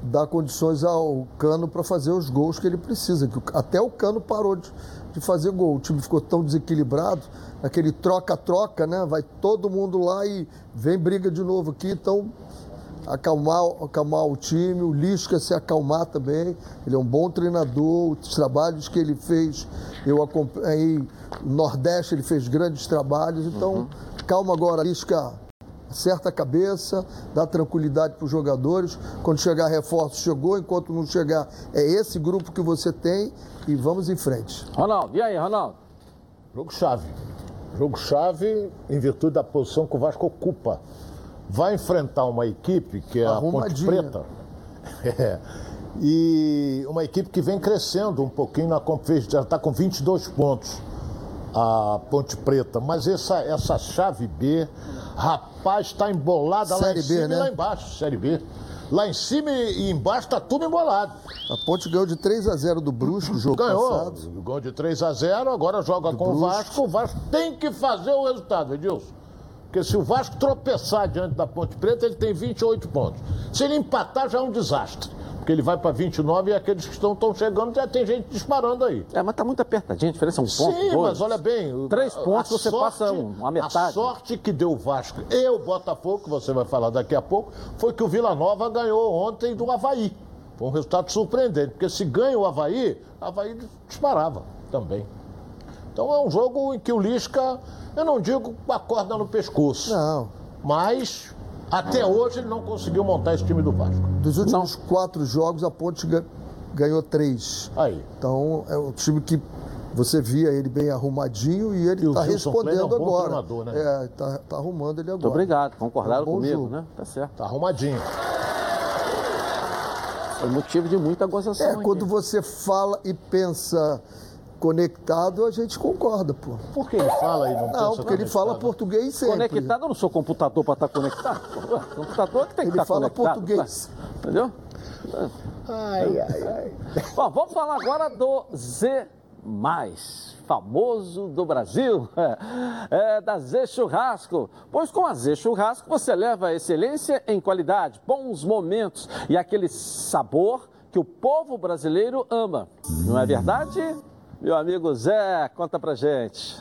dar condições ao Cano para fazer os gols que ele precisa. Que até o Cano parou de, de fazer gol. O time ficou tão desequilibrado, aquele troca-troca, né? Vai todo mundo lá e vem briga de novo aqui. Então, acalmar, acalmar o time, o Lisca se acalmar também. Ele é um bom treinador, os trabalhos que ele fez, eu acompanhei. No Nordeste ele fez grandes trabalhos, então uhum. calma agora, Lisca. Acerta a cabeça, dá tranquilidade para os jogadores. Quando chegar reforço, chegou. Enquanto não chegar, é esse grupo que você tem e vamos em frente. Ronaldo, e aí, Ronaldo? Jogo-chave. Jogo-chave em virtude da posição que o Vasco ocupa vai enfrentar uma equipe que é a Ponte Preta. É, e uma equipe que vem crescendo um pouquinho na competição, já está com 22 pontos a Ponte Preta. Mas essa, essa chave B, rapaz, está embolada Série lá em cima B, né? e lá embaixo, Série B. Lá em cima e embaixo está tudo embolado. A Ponte ganhou de 3 a 0 do Brusco no jogo ganhou, passado. Ganhou de 3 a 0 agora joga do com o Vasco. O Vasco tem que fazer o resultado, Edilson. Porque se o Vasco tropeçar diante da Ponte Preta, ele tem 28 pontos. Se ele empatar, já é um desastre. Porque ele vai para 29 e aqueles que estão, estão chegando já tem gente disparando aí. É, mas está muito apertadinho, a diferença é um ponto. Sim, dois. mas olha bem. Três pontos você sorte, passa uma metade. A sorte que deu o Vasco e o Botafogo, que você vai falar daqui a pouco, foi que o Vila Nova ganhou ontem do Havaí. Foi um resultado surpreendente, porque se ganha o Havaí, o Havaí disparava também. Então é um jogo em que o Lisca eu não digo com a corda no pescoço. Não. Mas até hoje ele não conseguiu montar esse time do Vasco. Dos últimos não. quatro jogos, a Ponte ganhou três. Aí. Então é um time que você via ele bem arrumadinho e ele está respondendo é um agora. Né? É, está tá arrumando ele agora. Muito obrigado, concordaram é um comigo, jogo. né? Tá certo. Tá arrumadinho. Foi motivo de muita gozação. É, aqui. quando você fala e pensa conectado, a gente concorda, pô. Por que ele fala aí? Não, não porque ele fala português sempre. Conectado, eu não sou computador para estar tá conectado. Computador que tem que ele estar tá fala conectado. português. Tá? Entendeu? Ai, ai, ai. Bom, vamos falar agora do Z famoso do Brasil, é, da Z Churrasco. Pois com a Z Churrasco você leva excelência em qualidade, bons momentos e aquele sabor que o povo brasileiro ama. Não é verdade? Meu amigo Zé, conta pra gente.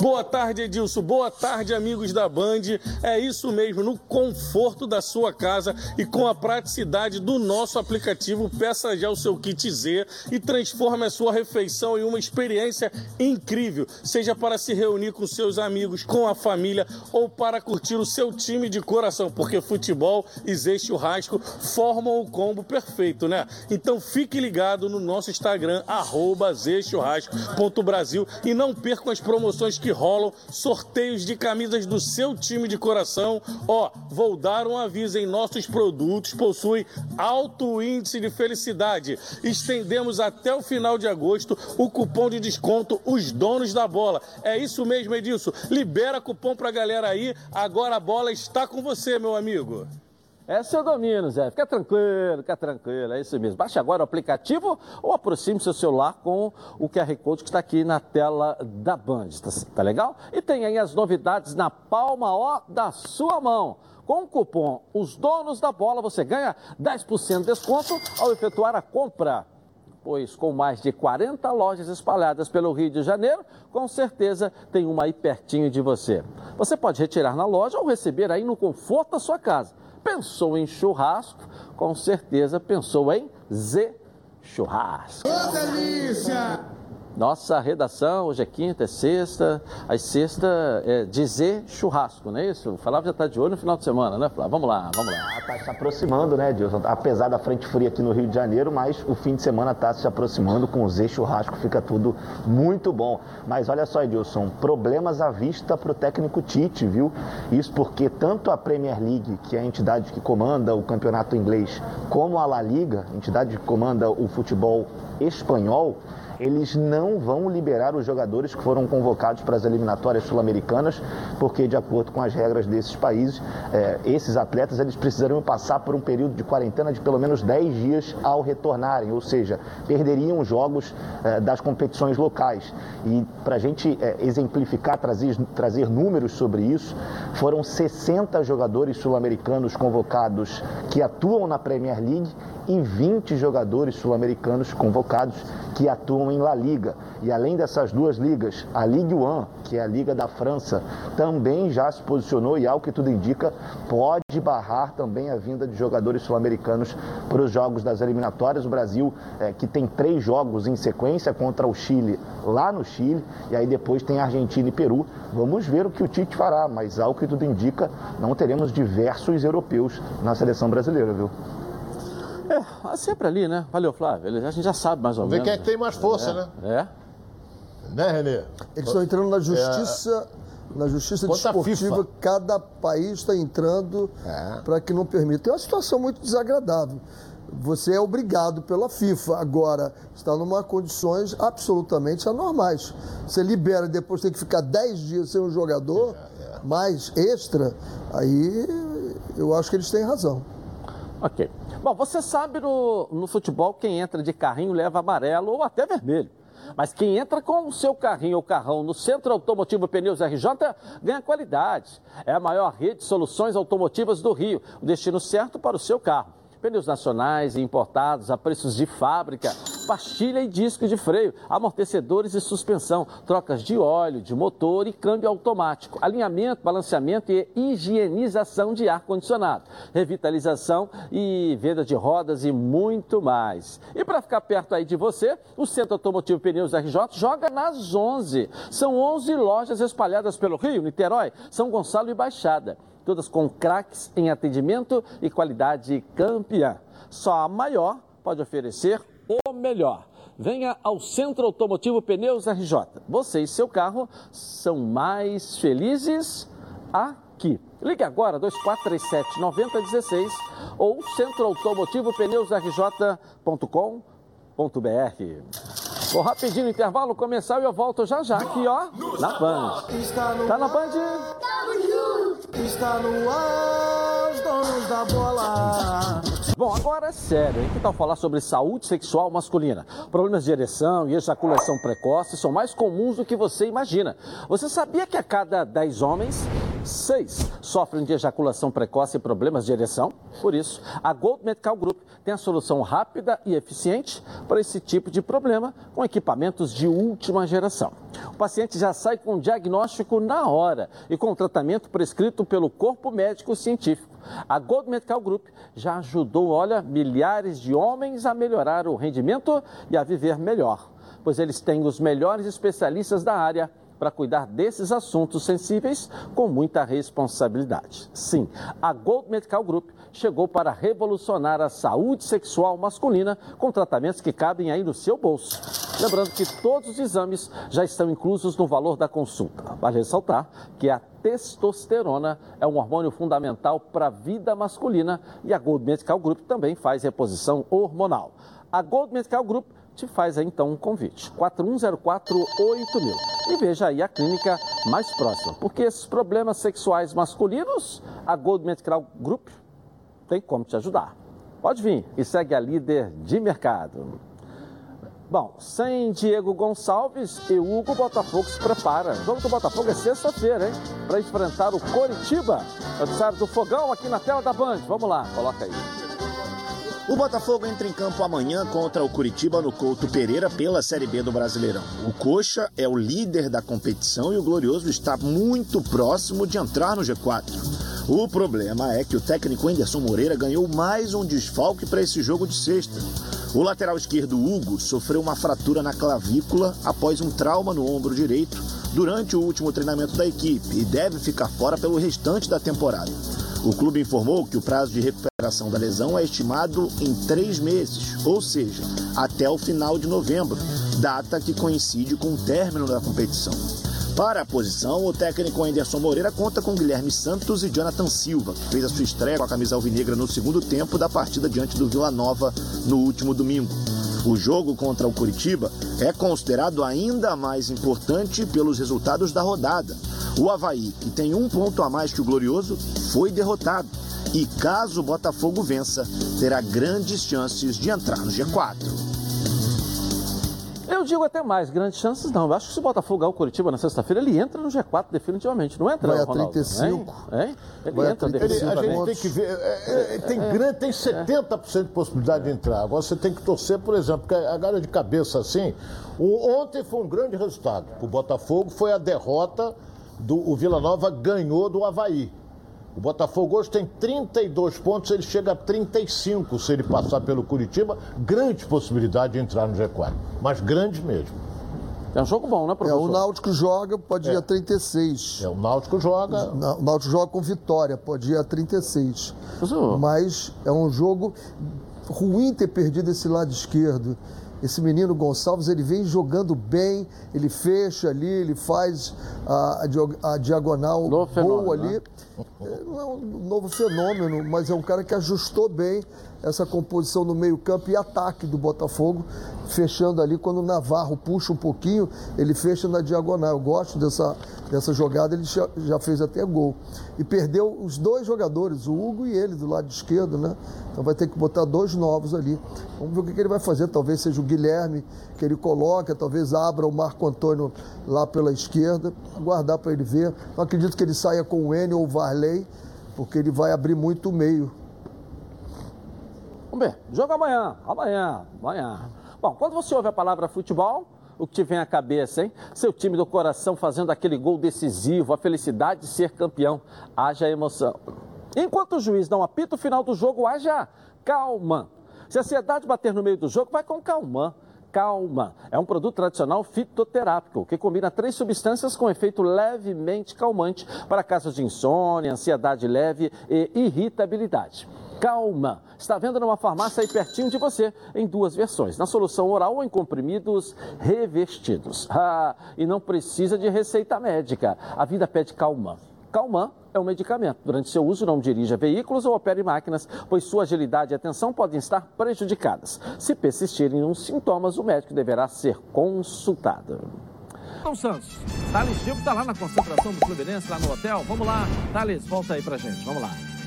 Boa tarde, Edilson. Boa tarde, amigos da Band. É isso mesmo, no conforto da sua casa e com a praticidade do nosso aplicativo, peça já o seu kit Z e transforme a sua refeição em uma experiência incrível, seja para se reunir com seus amigos, com a família ou para curtir o seu time de coração, porque futebol e Z Churrasco formam o combo perfeito, né? Então fique ligado no nosso Instagram, arroba e não percam as promoções promoções que rolam, sorteios de camisas do seu time de coração. Ó, vou dar um aviso em nossos produtos possuem alto índice de felicidade. Estendemos até o final de agosto o cupom de desconto Os Donos da Bola. É isso mesmo, Edilson. Libera cupom pra galera aí. Agora a bola está com você, meu amigo. É seu domínio, Zé. Fica tranquilo, fica tranquilo. É isso mesmo. Baixe agora o aplicativo ou aproxime seu celular com o QR Code que está aqui na tela da Band. Tá, tá legal? E tem aí as novidades na palma ó da sua mão. Com o cupom Os Donos da Bola, você ganha 10% de desconto ao efetuar a compra pois com mais de 40 lojas espalhadas pelo Rio de Janeiro, com certeza tem uma aí pertinho de você. Você pode retirar na loja ou receber aí no conforto da sua casa. Pensou em churrasco? Com certeza pensou em Z Churrasco. Ô, delícia! Nossa redação, hoje é quinta, é sexta, aí sexta é dizer churrasco, não é isso? O Flávio já está de olho no final de semana, né, Flávio? Vamos lá, vamos lá. Está se aproximando, né, Dilson? Apesar da frente fria aqui no Rio de Janeiro, mas o fim de semana está se aproximando com o Z Churrasco, fica tudo muito bom. Mas olha só, Edilson, problemas à vista para o técnico Tite, viu? Isso porque tanto a Premier League, que é a entidade que comanda o campeonato inglês, como a La Liga, entidade que comanda o futebol espanhol, eles não vão liberar os jogadores que foram convocados para as eliminatórias sul-americanas, porque de acordo com as regras desses países, é, esses atletas eles precisariam passar por um período de quarentena de pelo menos 10 dias ao retornarem, ou seja, perderiam jogos é, das competições locais. E para a gente é, exemplificar, trazer, trazer números sobre isso, foram 60 jogadores sul-americanos convocados que atuam na Premier League e 20 jogadores sul-americanos convocados que atuam em La Liga. E além dessas duas ligas, a Ligue 1, que é a Liga da França, também já se posicionou e, ao que tudo indica, pode barrar também a vinda de jogadores sul-americanos para os jogos das eliminatórias. O Brasil, é, que tem três jogos em sequência contra o Chile, lá no Chile, e aí depois tem Argentina e Peru. Vamos ver o que o Tite fará, mas, ao que tudo indica, não teremos diversos europeus na seleção brasileira, viu? É, sempre ali, né? Valeu, Flávio. A gente já sabe mais ou Vamos ver menos. quem é que tem mais força, é, né? É. Né, Renê? Eles estão entrando na justiça, na justiça desportiva. Cada país está entrando É. para que não permita. É uma situação muito desagradável. Você é obrigado pela FIFA. Agora, está numa condições absolutamente anormais. Você libera e depois tem que ficar 10 dias sem um jogador, mais extra, aí eu acho que eles têm razão. Ok. Bom, você sabe no, no futebol quem entra de carrinho leva amarelo ou até vermelho. Mas quem entra com o seu carrinho ou carrão no Centro Automotivo Pneus RJ ganha qualidade. É a maior rede de soluções automotivas do Rio. O destino certo para o seu carro. Pneus nacionais e importados a preços de fábrica, pastilha e disco de freio, amortecedores e suspensão, trocas de óleo, de motor e câmbio automático, alinhamento, balanceamento e higienização de ar-condicionado, revitalização e venda de rodas e muito mais. E para ficar perto aí de você, o Centro Automotivo Pneus RJ joga nas 11. São 11 lojas espalhadas pelo Rio, Niterói, São Gonçalo e Baixada todas com craques em atendimento e qualidade campeã. Só a maior pode oferecer o melhor. Venha ao Centro Automotivo Pneus RJ. Você e seu carro são mais felizes aqui. Ligue agora 2437 9016 ou centroautomotivopneusrj.com.br. Vou rapidinho no intervalo começar e eu volto já já aqui, ó, na Band. Tá na Band? Está no ar, os donos da bola. Bom, agora é sério, hein? Que tal falar sobre saúde sexual masculina? Problemas de ereção e ejaculação precoce são mais comuns do que você imagina. Você sabia que a cada 10 homens, 6 sofrem de ejaculação precoce e problemas de ereção? Por isso, a Gold Medical Group tem a solução rápida e eficiente para esse tipo de problema com equipamentos de última geração. O paciente já sai com o diagnóstico na hora e com o tratamento prescrito pelo corpo médico científico. A Gold Medical Group já ajudou, olha, milhares de homens a melhorar o rendimento e a viver melhor, pois eles têm os melhores especialistas da área para cuidar desses assuntos sensíveis com muita responsabilidade. Sim, a Gold Medical Group chegou para revolucionar a saúde sexual masculina com tratamentos que cabem aí no seu bolso. Lembrando que todos os exames já estão inclusos no valor da consulta. Vale ressaltar que a testosterona é um hormônio fundamental para a vida masculina e a Gold Medical Group também faz reposição hormonal. A Gold Medical Group te faz aí, então um convite. 41048000. E veja aí a clínica mais próxima. Porque esses problemas sexuais masculinos, a Gold Medical Group tem como te ajudar. Pode vir e segue a líder de mercado. Bom, sem Diego Gonçalves e Hugo Botafogo se prepara. O jogo do Botafogo é sexta-feira, hein? Para enfrentar o Coritiba. Noticiário do Fogão aqui na tela da Band. Vamos lá, coloca aí. O Botafogo entra em campo amanhã contra o Curitiba no Couto Pereira pela Série B do Brasileirão. O Coxa é o líder da competição e o Glorioso está muito próximo de entrar no G4. O problema é que o técnico Anderson Moreira ganhou mais um desfalque para esse jogo de sexta. O lateral esquerdo Hugo sofreu uma fratura na clavícula após um trauma no ombro direito durante o último treinamento da equipe e deve ficar fora pelo restante da temporada. O clube informou que o prazo de recuperação da lesão é estimado em três meses, ou seja, até o final de novembro, data que coincide com o término da competição. Para a posição, o técnico Anderson Moreira conta com Guilherme Santos e Jonathan Silva, que fez a sua estreia com a camisa alvinegra no segundo tempo da partida diante do Vila Nova no último domingo. O jogo contra o Curitiba é considerado ainda mais importante pelos resultados da rodada. O Havaí, que tem um ponto a mais que o Glorioso, foi derrotado. E caso o Botafogo vença, terá grandes chances de entrar no G4. Eu digo até mais, grandes chances não. Eu acho que se o Botafogo ganhar o Curitiba na sexta-feira, ele entra no G4 definitivamente. Não entra, Vai a Ronaldo? 35. Hein? Hein? Ele Vai entra 35 Ele- a gente definitivamente. tem que ver. é, é, tem, grande, tem 70% de possibilidade de entrar. Agora você tem que torcer, por exemplo, porque agora de cabeça assim. o- ontem foi um grande resultado. O Botafogo foi a derrota do. O Vila Nova ganhou do Havaí. O Botafogo hoje tem 32 pontos, ele chega a 35 se ele passar pelo Curitiba. Grande possibilidade de entrar no G4. Mas grande mesmo. É um jogo bom, né, É, professor? o Náutico joga, pode ir a 36. É, o Náutico joga. O Náutico joga com vitória, pode ir a 36. Professor. Mas é um jogo ruim ter perdido esse lado esquerdo. Esse menino Gonçalves, ele vem jogando bem, ele fecha ali, ele faz a, a a diagonal Novo fenômeno, boa ali. né? É, Não é um novo fenômeno, mas é um cara que ajustou bem essa composição no meio-campo e ataque do Botafogo, fechando ali quando o Navarro puxa um pouquinho, ele fecha na diagonal. Eu gosto dessa, dessa jogada, ele já, já fez até gol. E perdeu os dois jogadores, o Hugo e ele, do lado esquerdo, né? Então vai ter que botar dois novos ali. Vamos ver o que ele vai fazer. Talvez seja o Guilherme que ele coloca, talvez abra o Marco Antônio lá pela esquerda. Aguardar para ele ver. Não acredito que ele saia com o Enio ou o Varley, porque ele vai abrir muito o meio. Vamos ver. Jogo amanhã. Amanhã. Amanhã. Bom, quando você ouve a palavra futebol, o que te vem à cabeça, hein? Seu time do coração fazendo aquele gol decisivo, a felicidade de ser campeão. Haja emoção. Enquanto o juiz não apita o final do jogo, haja calma. Se a ansiedade bater no meio do jogo, vai com calma. Calma. É um produto tradicional fitoterápico que combina três substâncias com efeito levemente calmante para casos de insônia, ansiedade leve e irritabilidade. Calma. Está vendo numa farmácia aí pertinho de você, em duas versões, na solução oral ou em comprimidos revestidos. Ah, e não precisa de receita médica. A vida pede calma. Calman é um medicamento. Durante seu uso, não dirija veículos ou opere máquinas, pois sua agilidade e atenção podem estar prejudicadas. Se persistirem os sintomas, o médico deverá ser consultado. Então, Santos, Thales Gil está lá na concentração do Fluminense, lá no hotel. Vamos lá, Thales, volta aí pra gente. Vamos lá.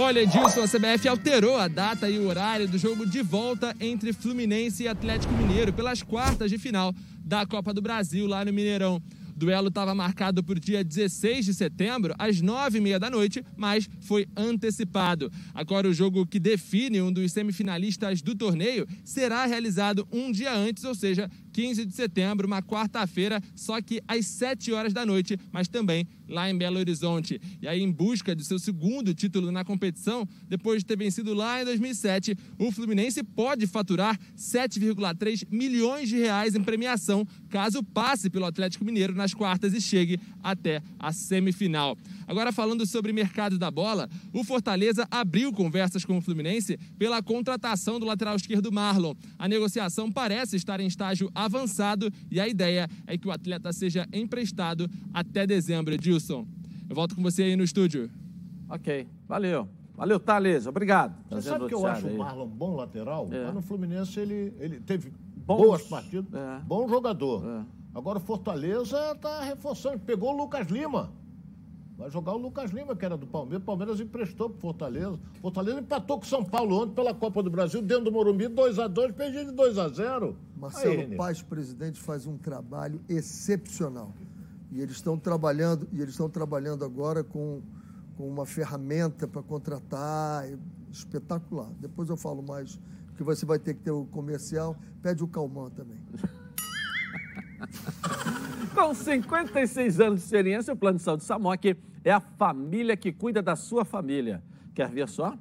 Olha, Edilson, a CBF alterou a data e o horário do jogo de volta entre Fluminense e Atlético Mineiro pelas quartas de final da Copa do Brasil lá no Mineirão. O duelo estava marcado para o dia 16 de setembro, às 9h30 da noite, mas foi antecipado. Agora, o jogo que define um dos semifinalistas do torneio será realizado um dia antes, ou seja, 15 de setembro, uma quarta-feira, só que às 7 horas da noite, mas também lá em Belo Horizonte. E aí, em busca de seu segundo título na competição, depois de ter vencido lá em 2007, o Fluminense pode faturar 7,3 milhões de reais em premiação, caso passe pelo Atlético Mineiro nas quartas e chegue até a semifinal. Agora, falando sobre mercado da bola, o Fortaleza abriu conversas com o Fluminense pela contratação do lateral esquerdo Marlon. A negociação parece estar em estágio avançado e a ideia é que o atleta seja emprestado até dezembro. Edilson, eu volto com você aí no estúdio. Ok, valeu. Valeu, Thales, obrigado. Você sabe que eu acho aí. o Marlon bom lateral? É. Lá no Fluminense ele, ele teve Bons- boas partidas, É. bom jogador. É. Agora o Fortaleza está reforçando, pegou o Lucas Lima. Vai jogar o Lucas Lima, que era do Palmeiras. O Palmeiras emprestou pro Fortaleza. Fortaleza empatou com o São Paulo ontem pela Copa do Brasil, dentro do Morumbi, 2x2, perdi de 2x0. Marcelo Paz, presidente, faz um trabalho excepcional. E eles estão trabalhando, e eles estão trabalhando agora com, com uma ferramenta para contratar, é espetacular. Depois eu falo mais, porque você vai ter que ter o comercial. Pede o Calmã também. Com 56 anos de experiência, o Plano de Saúde Samok é a família que cuida da sua família. Quer ver só?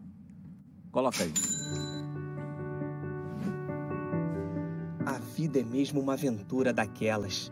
Coloca aí. A vida é mesmo uma aventura daquelas.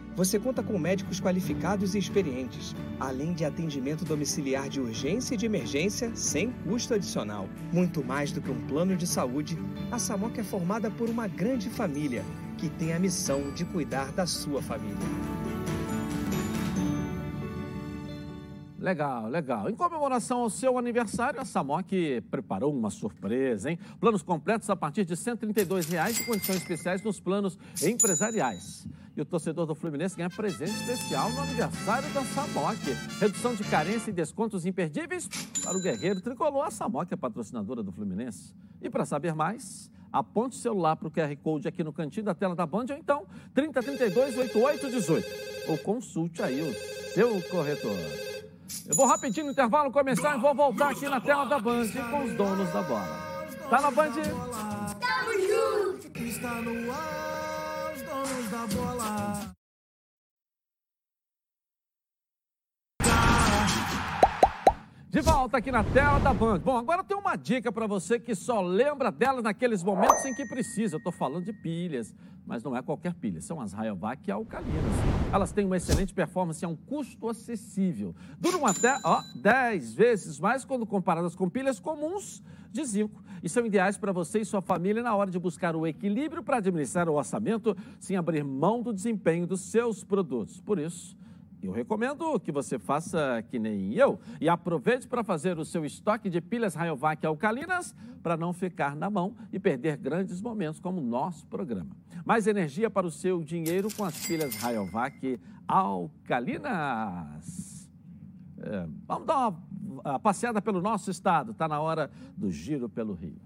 você conta com médicos qualificados e experientes, além de atendimento domiciliar de urgência e de emergência sem custo adicional. Muito mais do que um plano de saúde, a Samok é formada por uma grande família que tem a missão de cuidar da sua família. Legal, legal. Em comemoração ao seu aniversário, a Samok preparou uma surpresa, hein? Planos completos a partir de 132 reais e condições especiais nos planos empresariais. E o torcedor do Fluminense ganha presente especial no aniversário da Samok. Redução de carência e descontos imperdíveis para o guerreiro tricolor. A Samok é patrocinadora do Fluminense. E para saber mais, aponte o celular para o QR Code aqui no cantinho da tela da Band ou então 3032 8818. Ou consulte aí o seu corretor. Eu vou rapidinho no intervalo começar e vou voltar aqui na tela da Band com os donos da bola. Tá na Band? Tamo junto! Está no ar, da bola. De volta aqui na tela da Band. Bom, agora tem uma dica para você que só lembra dela naqueles momentos em que precisa. Eu estou falando de pilhas, mas não é qualquer pilha, são as Rayovac alcalinas. Elas têm uma excelente performance e um custo acessível. Duram até ó, 10 vezes mais quando comparadas com pilhas comuns de zinco. E são ideais para você e sua família na hora de buscar o equilíbrio para administrar o orçamento sem abrir mão do desempenho dos seus produtos. Por isso, eu recomendo que você faça que nem eu e aproveite para fazer o seu estoque de pilhas Rayovac alcalinas para não ficar na mão e perder grandes momentos como o nosso programa. Mais energia para o seu dinheiro com as pilhas Rayovac alcalinas. É, vamos dar uma, passeada pelo nosso estado. Está na hora do giro pelo Rio.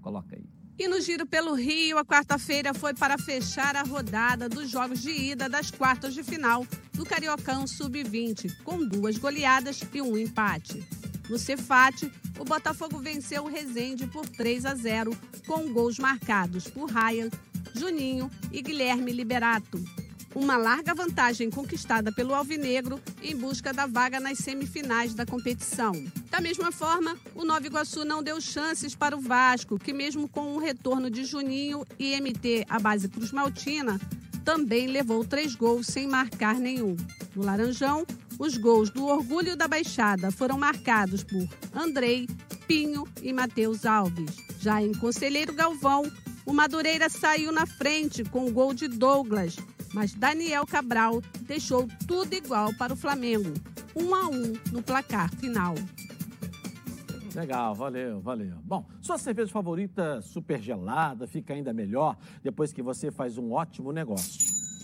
Coloca aí. E no Giro pelo Rio, a quarta-feira foi para fechar a rodada dos jogos de ida das quartas de final do Cariocão Sub-20, com duas goleadas e um empate. No Cefate, o Botafogo venceu o Resende por 3 a 0, com gols marcados por Ryan, Juninho e Guilherme Liberato. Uma larga vantagem conquistada pelo Alvinegro em busca da vaga nas semifinais da competição. Da mesma forma, o Nova Iguaçu não deu chances para o Vasco, que mesmo com o retorno de Juninho e MT à base Cruz Maltina, também levou três gols sem marcar nenhum. No Laranjão, os gols do Orgulho da Baixada foram marcados por Andrei, Pinho e Matheus Alves. Já em Conselheiro Galvão, o Madureira saiu na frente com o gol de Douglas, mas Daniel Cabral deixou tudo igual para o Flamengo, 1 um a 1 um no placar final. Legal, valeu, valeu. Bom, sua cerveja favorita super gelada fica ainda melhor depois que você faz um ótimo negócio.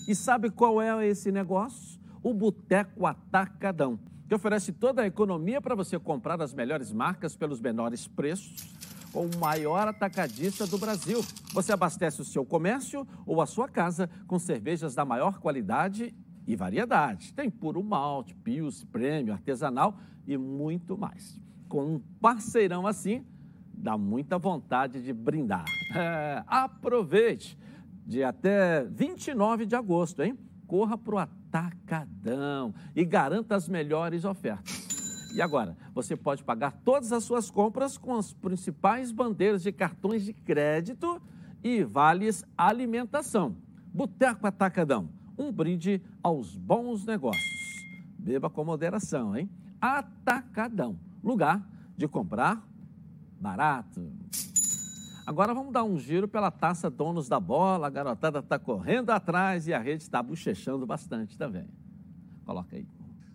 E sabe qual é esse negócio? O Boteco Atacadão, que oferece toda a economia para você comprar as melhores marcas pelos menores preços com o maior atacadista do Brasil. Você abastece o seu comércio ou a sua casa com cervejas da maior qualidade e variedade. Tem puro malte, pios, prêmio, artesanal e muito mais. Com um parceirão assim, dá muita vontade de brindar. É, aproveite! De até 29 de agosto, hein? Corra para o Atacadão e garanta as melhores ofertas. E agora, você pode pagar todas as suas compras com as principais bandeiras de cartões de crédito e vales alimentação. Boteco Atacadão, um brinde aos bons negócios. Beba com moderação, hein? Atacadão, lugar de comprar barato. Agora vamos dar um giro pela taça Donos da Bola. A garotada está correndo atrás e a rede está bochechando bastante também. Coloca aí.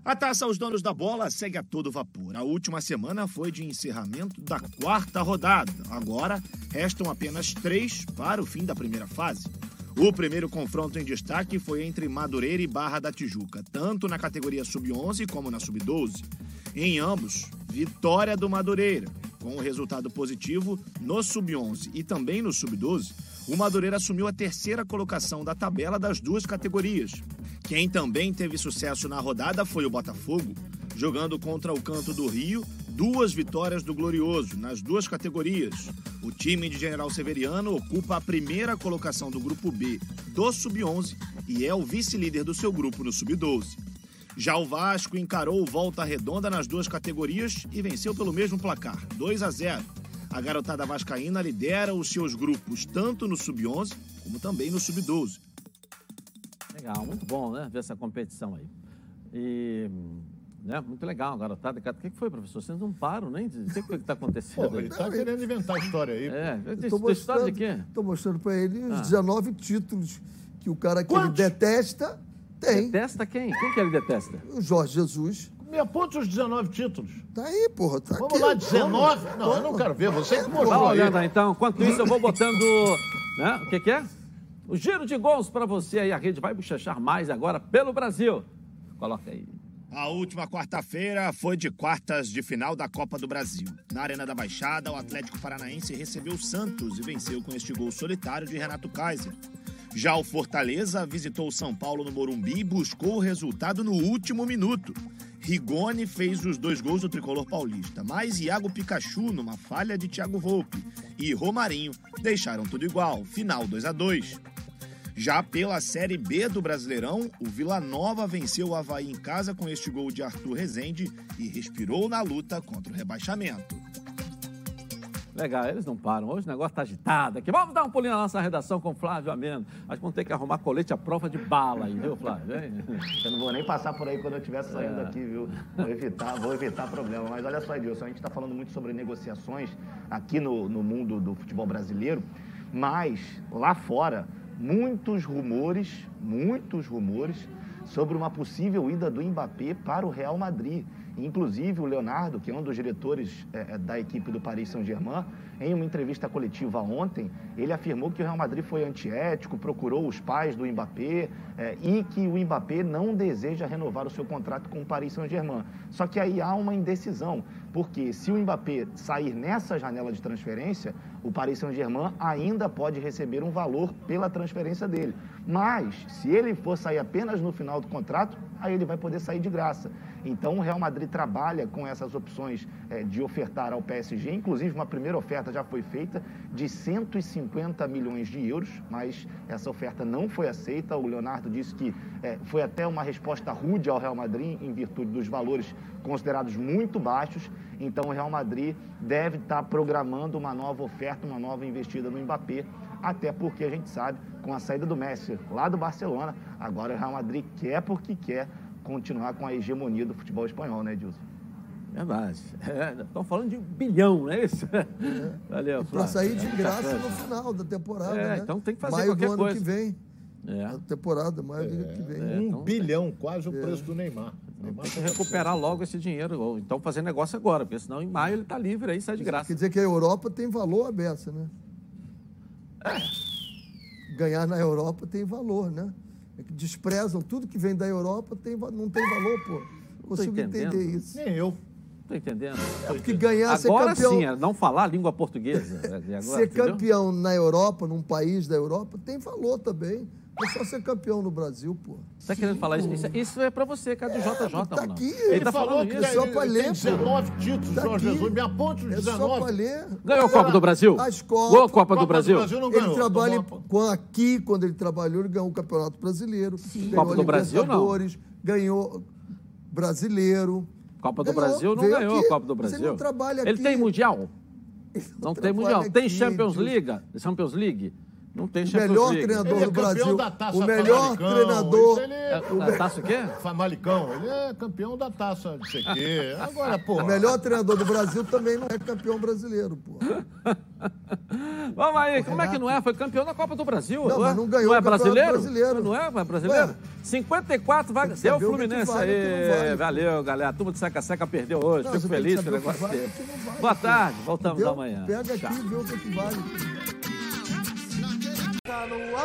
A taça aos donos da bola segue a todo vapor. A última semana foi de encerramento da quarta rodada. Agora restam apenas três para o fim da primeira fase. O primeiro confronto em destaque foi entre Madureira e Barra da Tijuca, tanto na categoria sub-11 como na sub-12. Em ambos, vitória do Madureira. Com o resultado positivo no sub-11 e também no sub-12, o Madureira assumiu a terceira colocação da tabela das duas categorias. Quem também teve sucesso na rodada foi o Botafogo, jogando contra o Canto do Rio, duas vitórias do Glorioso nas duas categorias. O time de General Severiano ocupa a primeira colocação do grupo B do Sub-11 e é o vice-líder do seu grupo no Sub-12. Já o Vasco encarou volta redonda nas duas categorias e venceu pelo mesmo placar, 2 a 0. A garotada vascaína lidera os seus grupos tanto no Sub-11 como também no Sub-12. Legal, muito bom, né? Ver essa competição aí. E. Né? Muito legal, garotada. O que que foi, professor? Vocês não param nem de dizer o que está acontecendo. Pô, aí. ele tá querendo inventar história aí. É, tem história de mostrando- quê? Tô mostrando pra ele os Ah. 19 títulos que o cara que ele detesta tem. Detesta quem? Quem que ele detesta? O Jorge Jesus. Me aponta os 19 títulos. Tá aí, porra. Tá Vamos aqui. lá, 19? Toma. Não, eu não quero ver. Você que mostrou aí. olhando aí, então. Enquanto isso, eu vou botando. Né? O que, que é? O giro de gols para você aí. A rede vai bochechar mais agora pelo Brasil. Coloca aí. A última quarta-feira foi de quartas de final da Copa do Brasil. Na Arena da Baixada, o Atlético Paranaense recebeu o Santos e venceu com este gol solitário de Renato Kaiser. Já o Fortaleza visitou o São Paulo no Morumbi e buscou o resultado no último minuto. Rigoni fez os dois gols do tricolor paulista, mas Iago Pikachu, numa falha de Thiago Volpe, e Romarinho deixaram tudo igual, final 2 a 2 já pela Série B do Brasileirão, o Vila Nova venceu o Havaí em casa com este gol de Arthur Rezende e respirou na luta contra o rebaixamento. Legal, eles não param. Hoje o negócio tá agitado aqui. Vamos dar um pulinho na nossa redação com o Flávio Ameno. Acho que vamos ter que arrumar colete à prova de bala aí, viu, Flávio? Vem. Eu não vou nem passar por aí quando eu estiver saindo É. aqui, viu? Vou evitar, vou evitar problema. Mas olha só, Edilson, a gente está falando muito sobre negociações aqui no, no mundo do futebol brasileiro, mas lá fora, muitos rumores, muitos rumores sobre uma possível ida do Mbappé para o Real Madrid. Inclusive, o Leonardo, que é um dos diretores eh, da equipe do Paris Saint-Germain, em uma entrevista coletiva ontem, ele afirmou que o Real Madrid foi antiético, procurou os pais do Mbappé eh, e que o Mbappé não deseja renovar o seu contrato com o Paris Saint-Germain. Só que aí há uma indecisão, porque se o Mbappé sair nessa janela de transferência, o Paris Saint-Germain ainda pode receber um valor pela transferência dele. Mas, se ele for sair apenas no final do contrato, aí ele vai poder sair de graça. Então, o Real Madrid trabalha com essas opções eh, de ofertar ao PSG. Inclusive, uma primeira oferta já foi feita de 150 milhões de euros, mas essa oferta não foi aceita. O Leonardo disse que eh, foi até uma resposta rude ao Real Madrid, em virtude dos valores considerados muito baixos. Então, o Real Madrid deve estar programando uma nova oferta, uma nova investida no Mbappé, até porque a gente sabe, com a saída do Messi lá do Barcelona, agora o Real Madrid quer porque quer continuar com a hegemonia do futebol espanhol, né, Edilson? Verdade. Estão falando de um bilhão, não é isso? Valeu, Pra Flávio. sair de É, graça bacana. no final da temporada. É, né? então tem que fazer maio qualquer do ano coisa. que vem. É. A temporada, maio do ano que vem. Um bilhão, quase o preço do Neymar. Tem que recuperar logo esse dinheiro, ou então fazer negócio agora, porque senão em maio ele está livre aí, sai de graça. Quer dizer que a Europa tem valor a beça, né? Ganhar na Europa tem valor, né? É que desprezam tudo que vem da Europa, tem, não tem valor, pô. Não consigo entendendo. entender isso. Nem eu. Tô entendendo. É porque ganhar, ser agora campeão- sim, é não falar a língua portuguesa. é, agora, ser entendeu? campeão na Europa, num país da Europa, tem valor também. É só ser campeão no Brasil, pô. Você tá querendo falar isso? Isso, isso é pra você, cara do JJ, tá Ronaldo. aqui. Ele, tá falou falando que isso. É só pra tem ler, pô. 19 títulos, Tá Jorge aqui. Jesus. Me aponte os É só 19. pra ler. Ganhou a Copa do Brasil? As Copas. Ganhou a Copa do Brasil? não Ele ganhou. trabalha Tomou com aqui, quando ele trabalhou, ele ganhou o Campeonato Brasileiro. Ganhou Copa a do Brasil, não? Libertadores, Ganhou brasileiro. Copa do Ganhou, Brasil não veio ganhou aqui. a Copa do Brasil. não trabalha Ele aqui. tem Mundial? Não tem trabalha Mundial. Tem aqui, Champions. League? Champions League? Não tem O Champions melhor League. treinador Ele é do Brasil. da taça O melhor Famalicão, treinador. ele é- o me- Taça o quê? Famalicão, ele é campeão da taça, não sei o quê. Agora, pô. O melhor treinador do Brasil também não é campeão brasileiro, pô. Vamos aí, como é que não é? Foi campeão da Copa do Brasil. Não, é? mas não ganhou Não é brasileiro? Brasileiro. Não é mas brasileiro? Ué. 54 vagas. Deu o que Fluminense vale aí. não vale. Valeu, galera. A turma do Seca Seca perdeu hoje. Não, Fico feliz com o negócio vale não vale, Boa tarde, voltamos amanhã. Pega Tchau. aqui e vê o que que vale.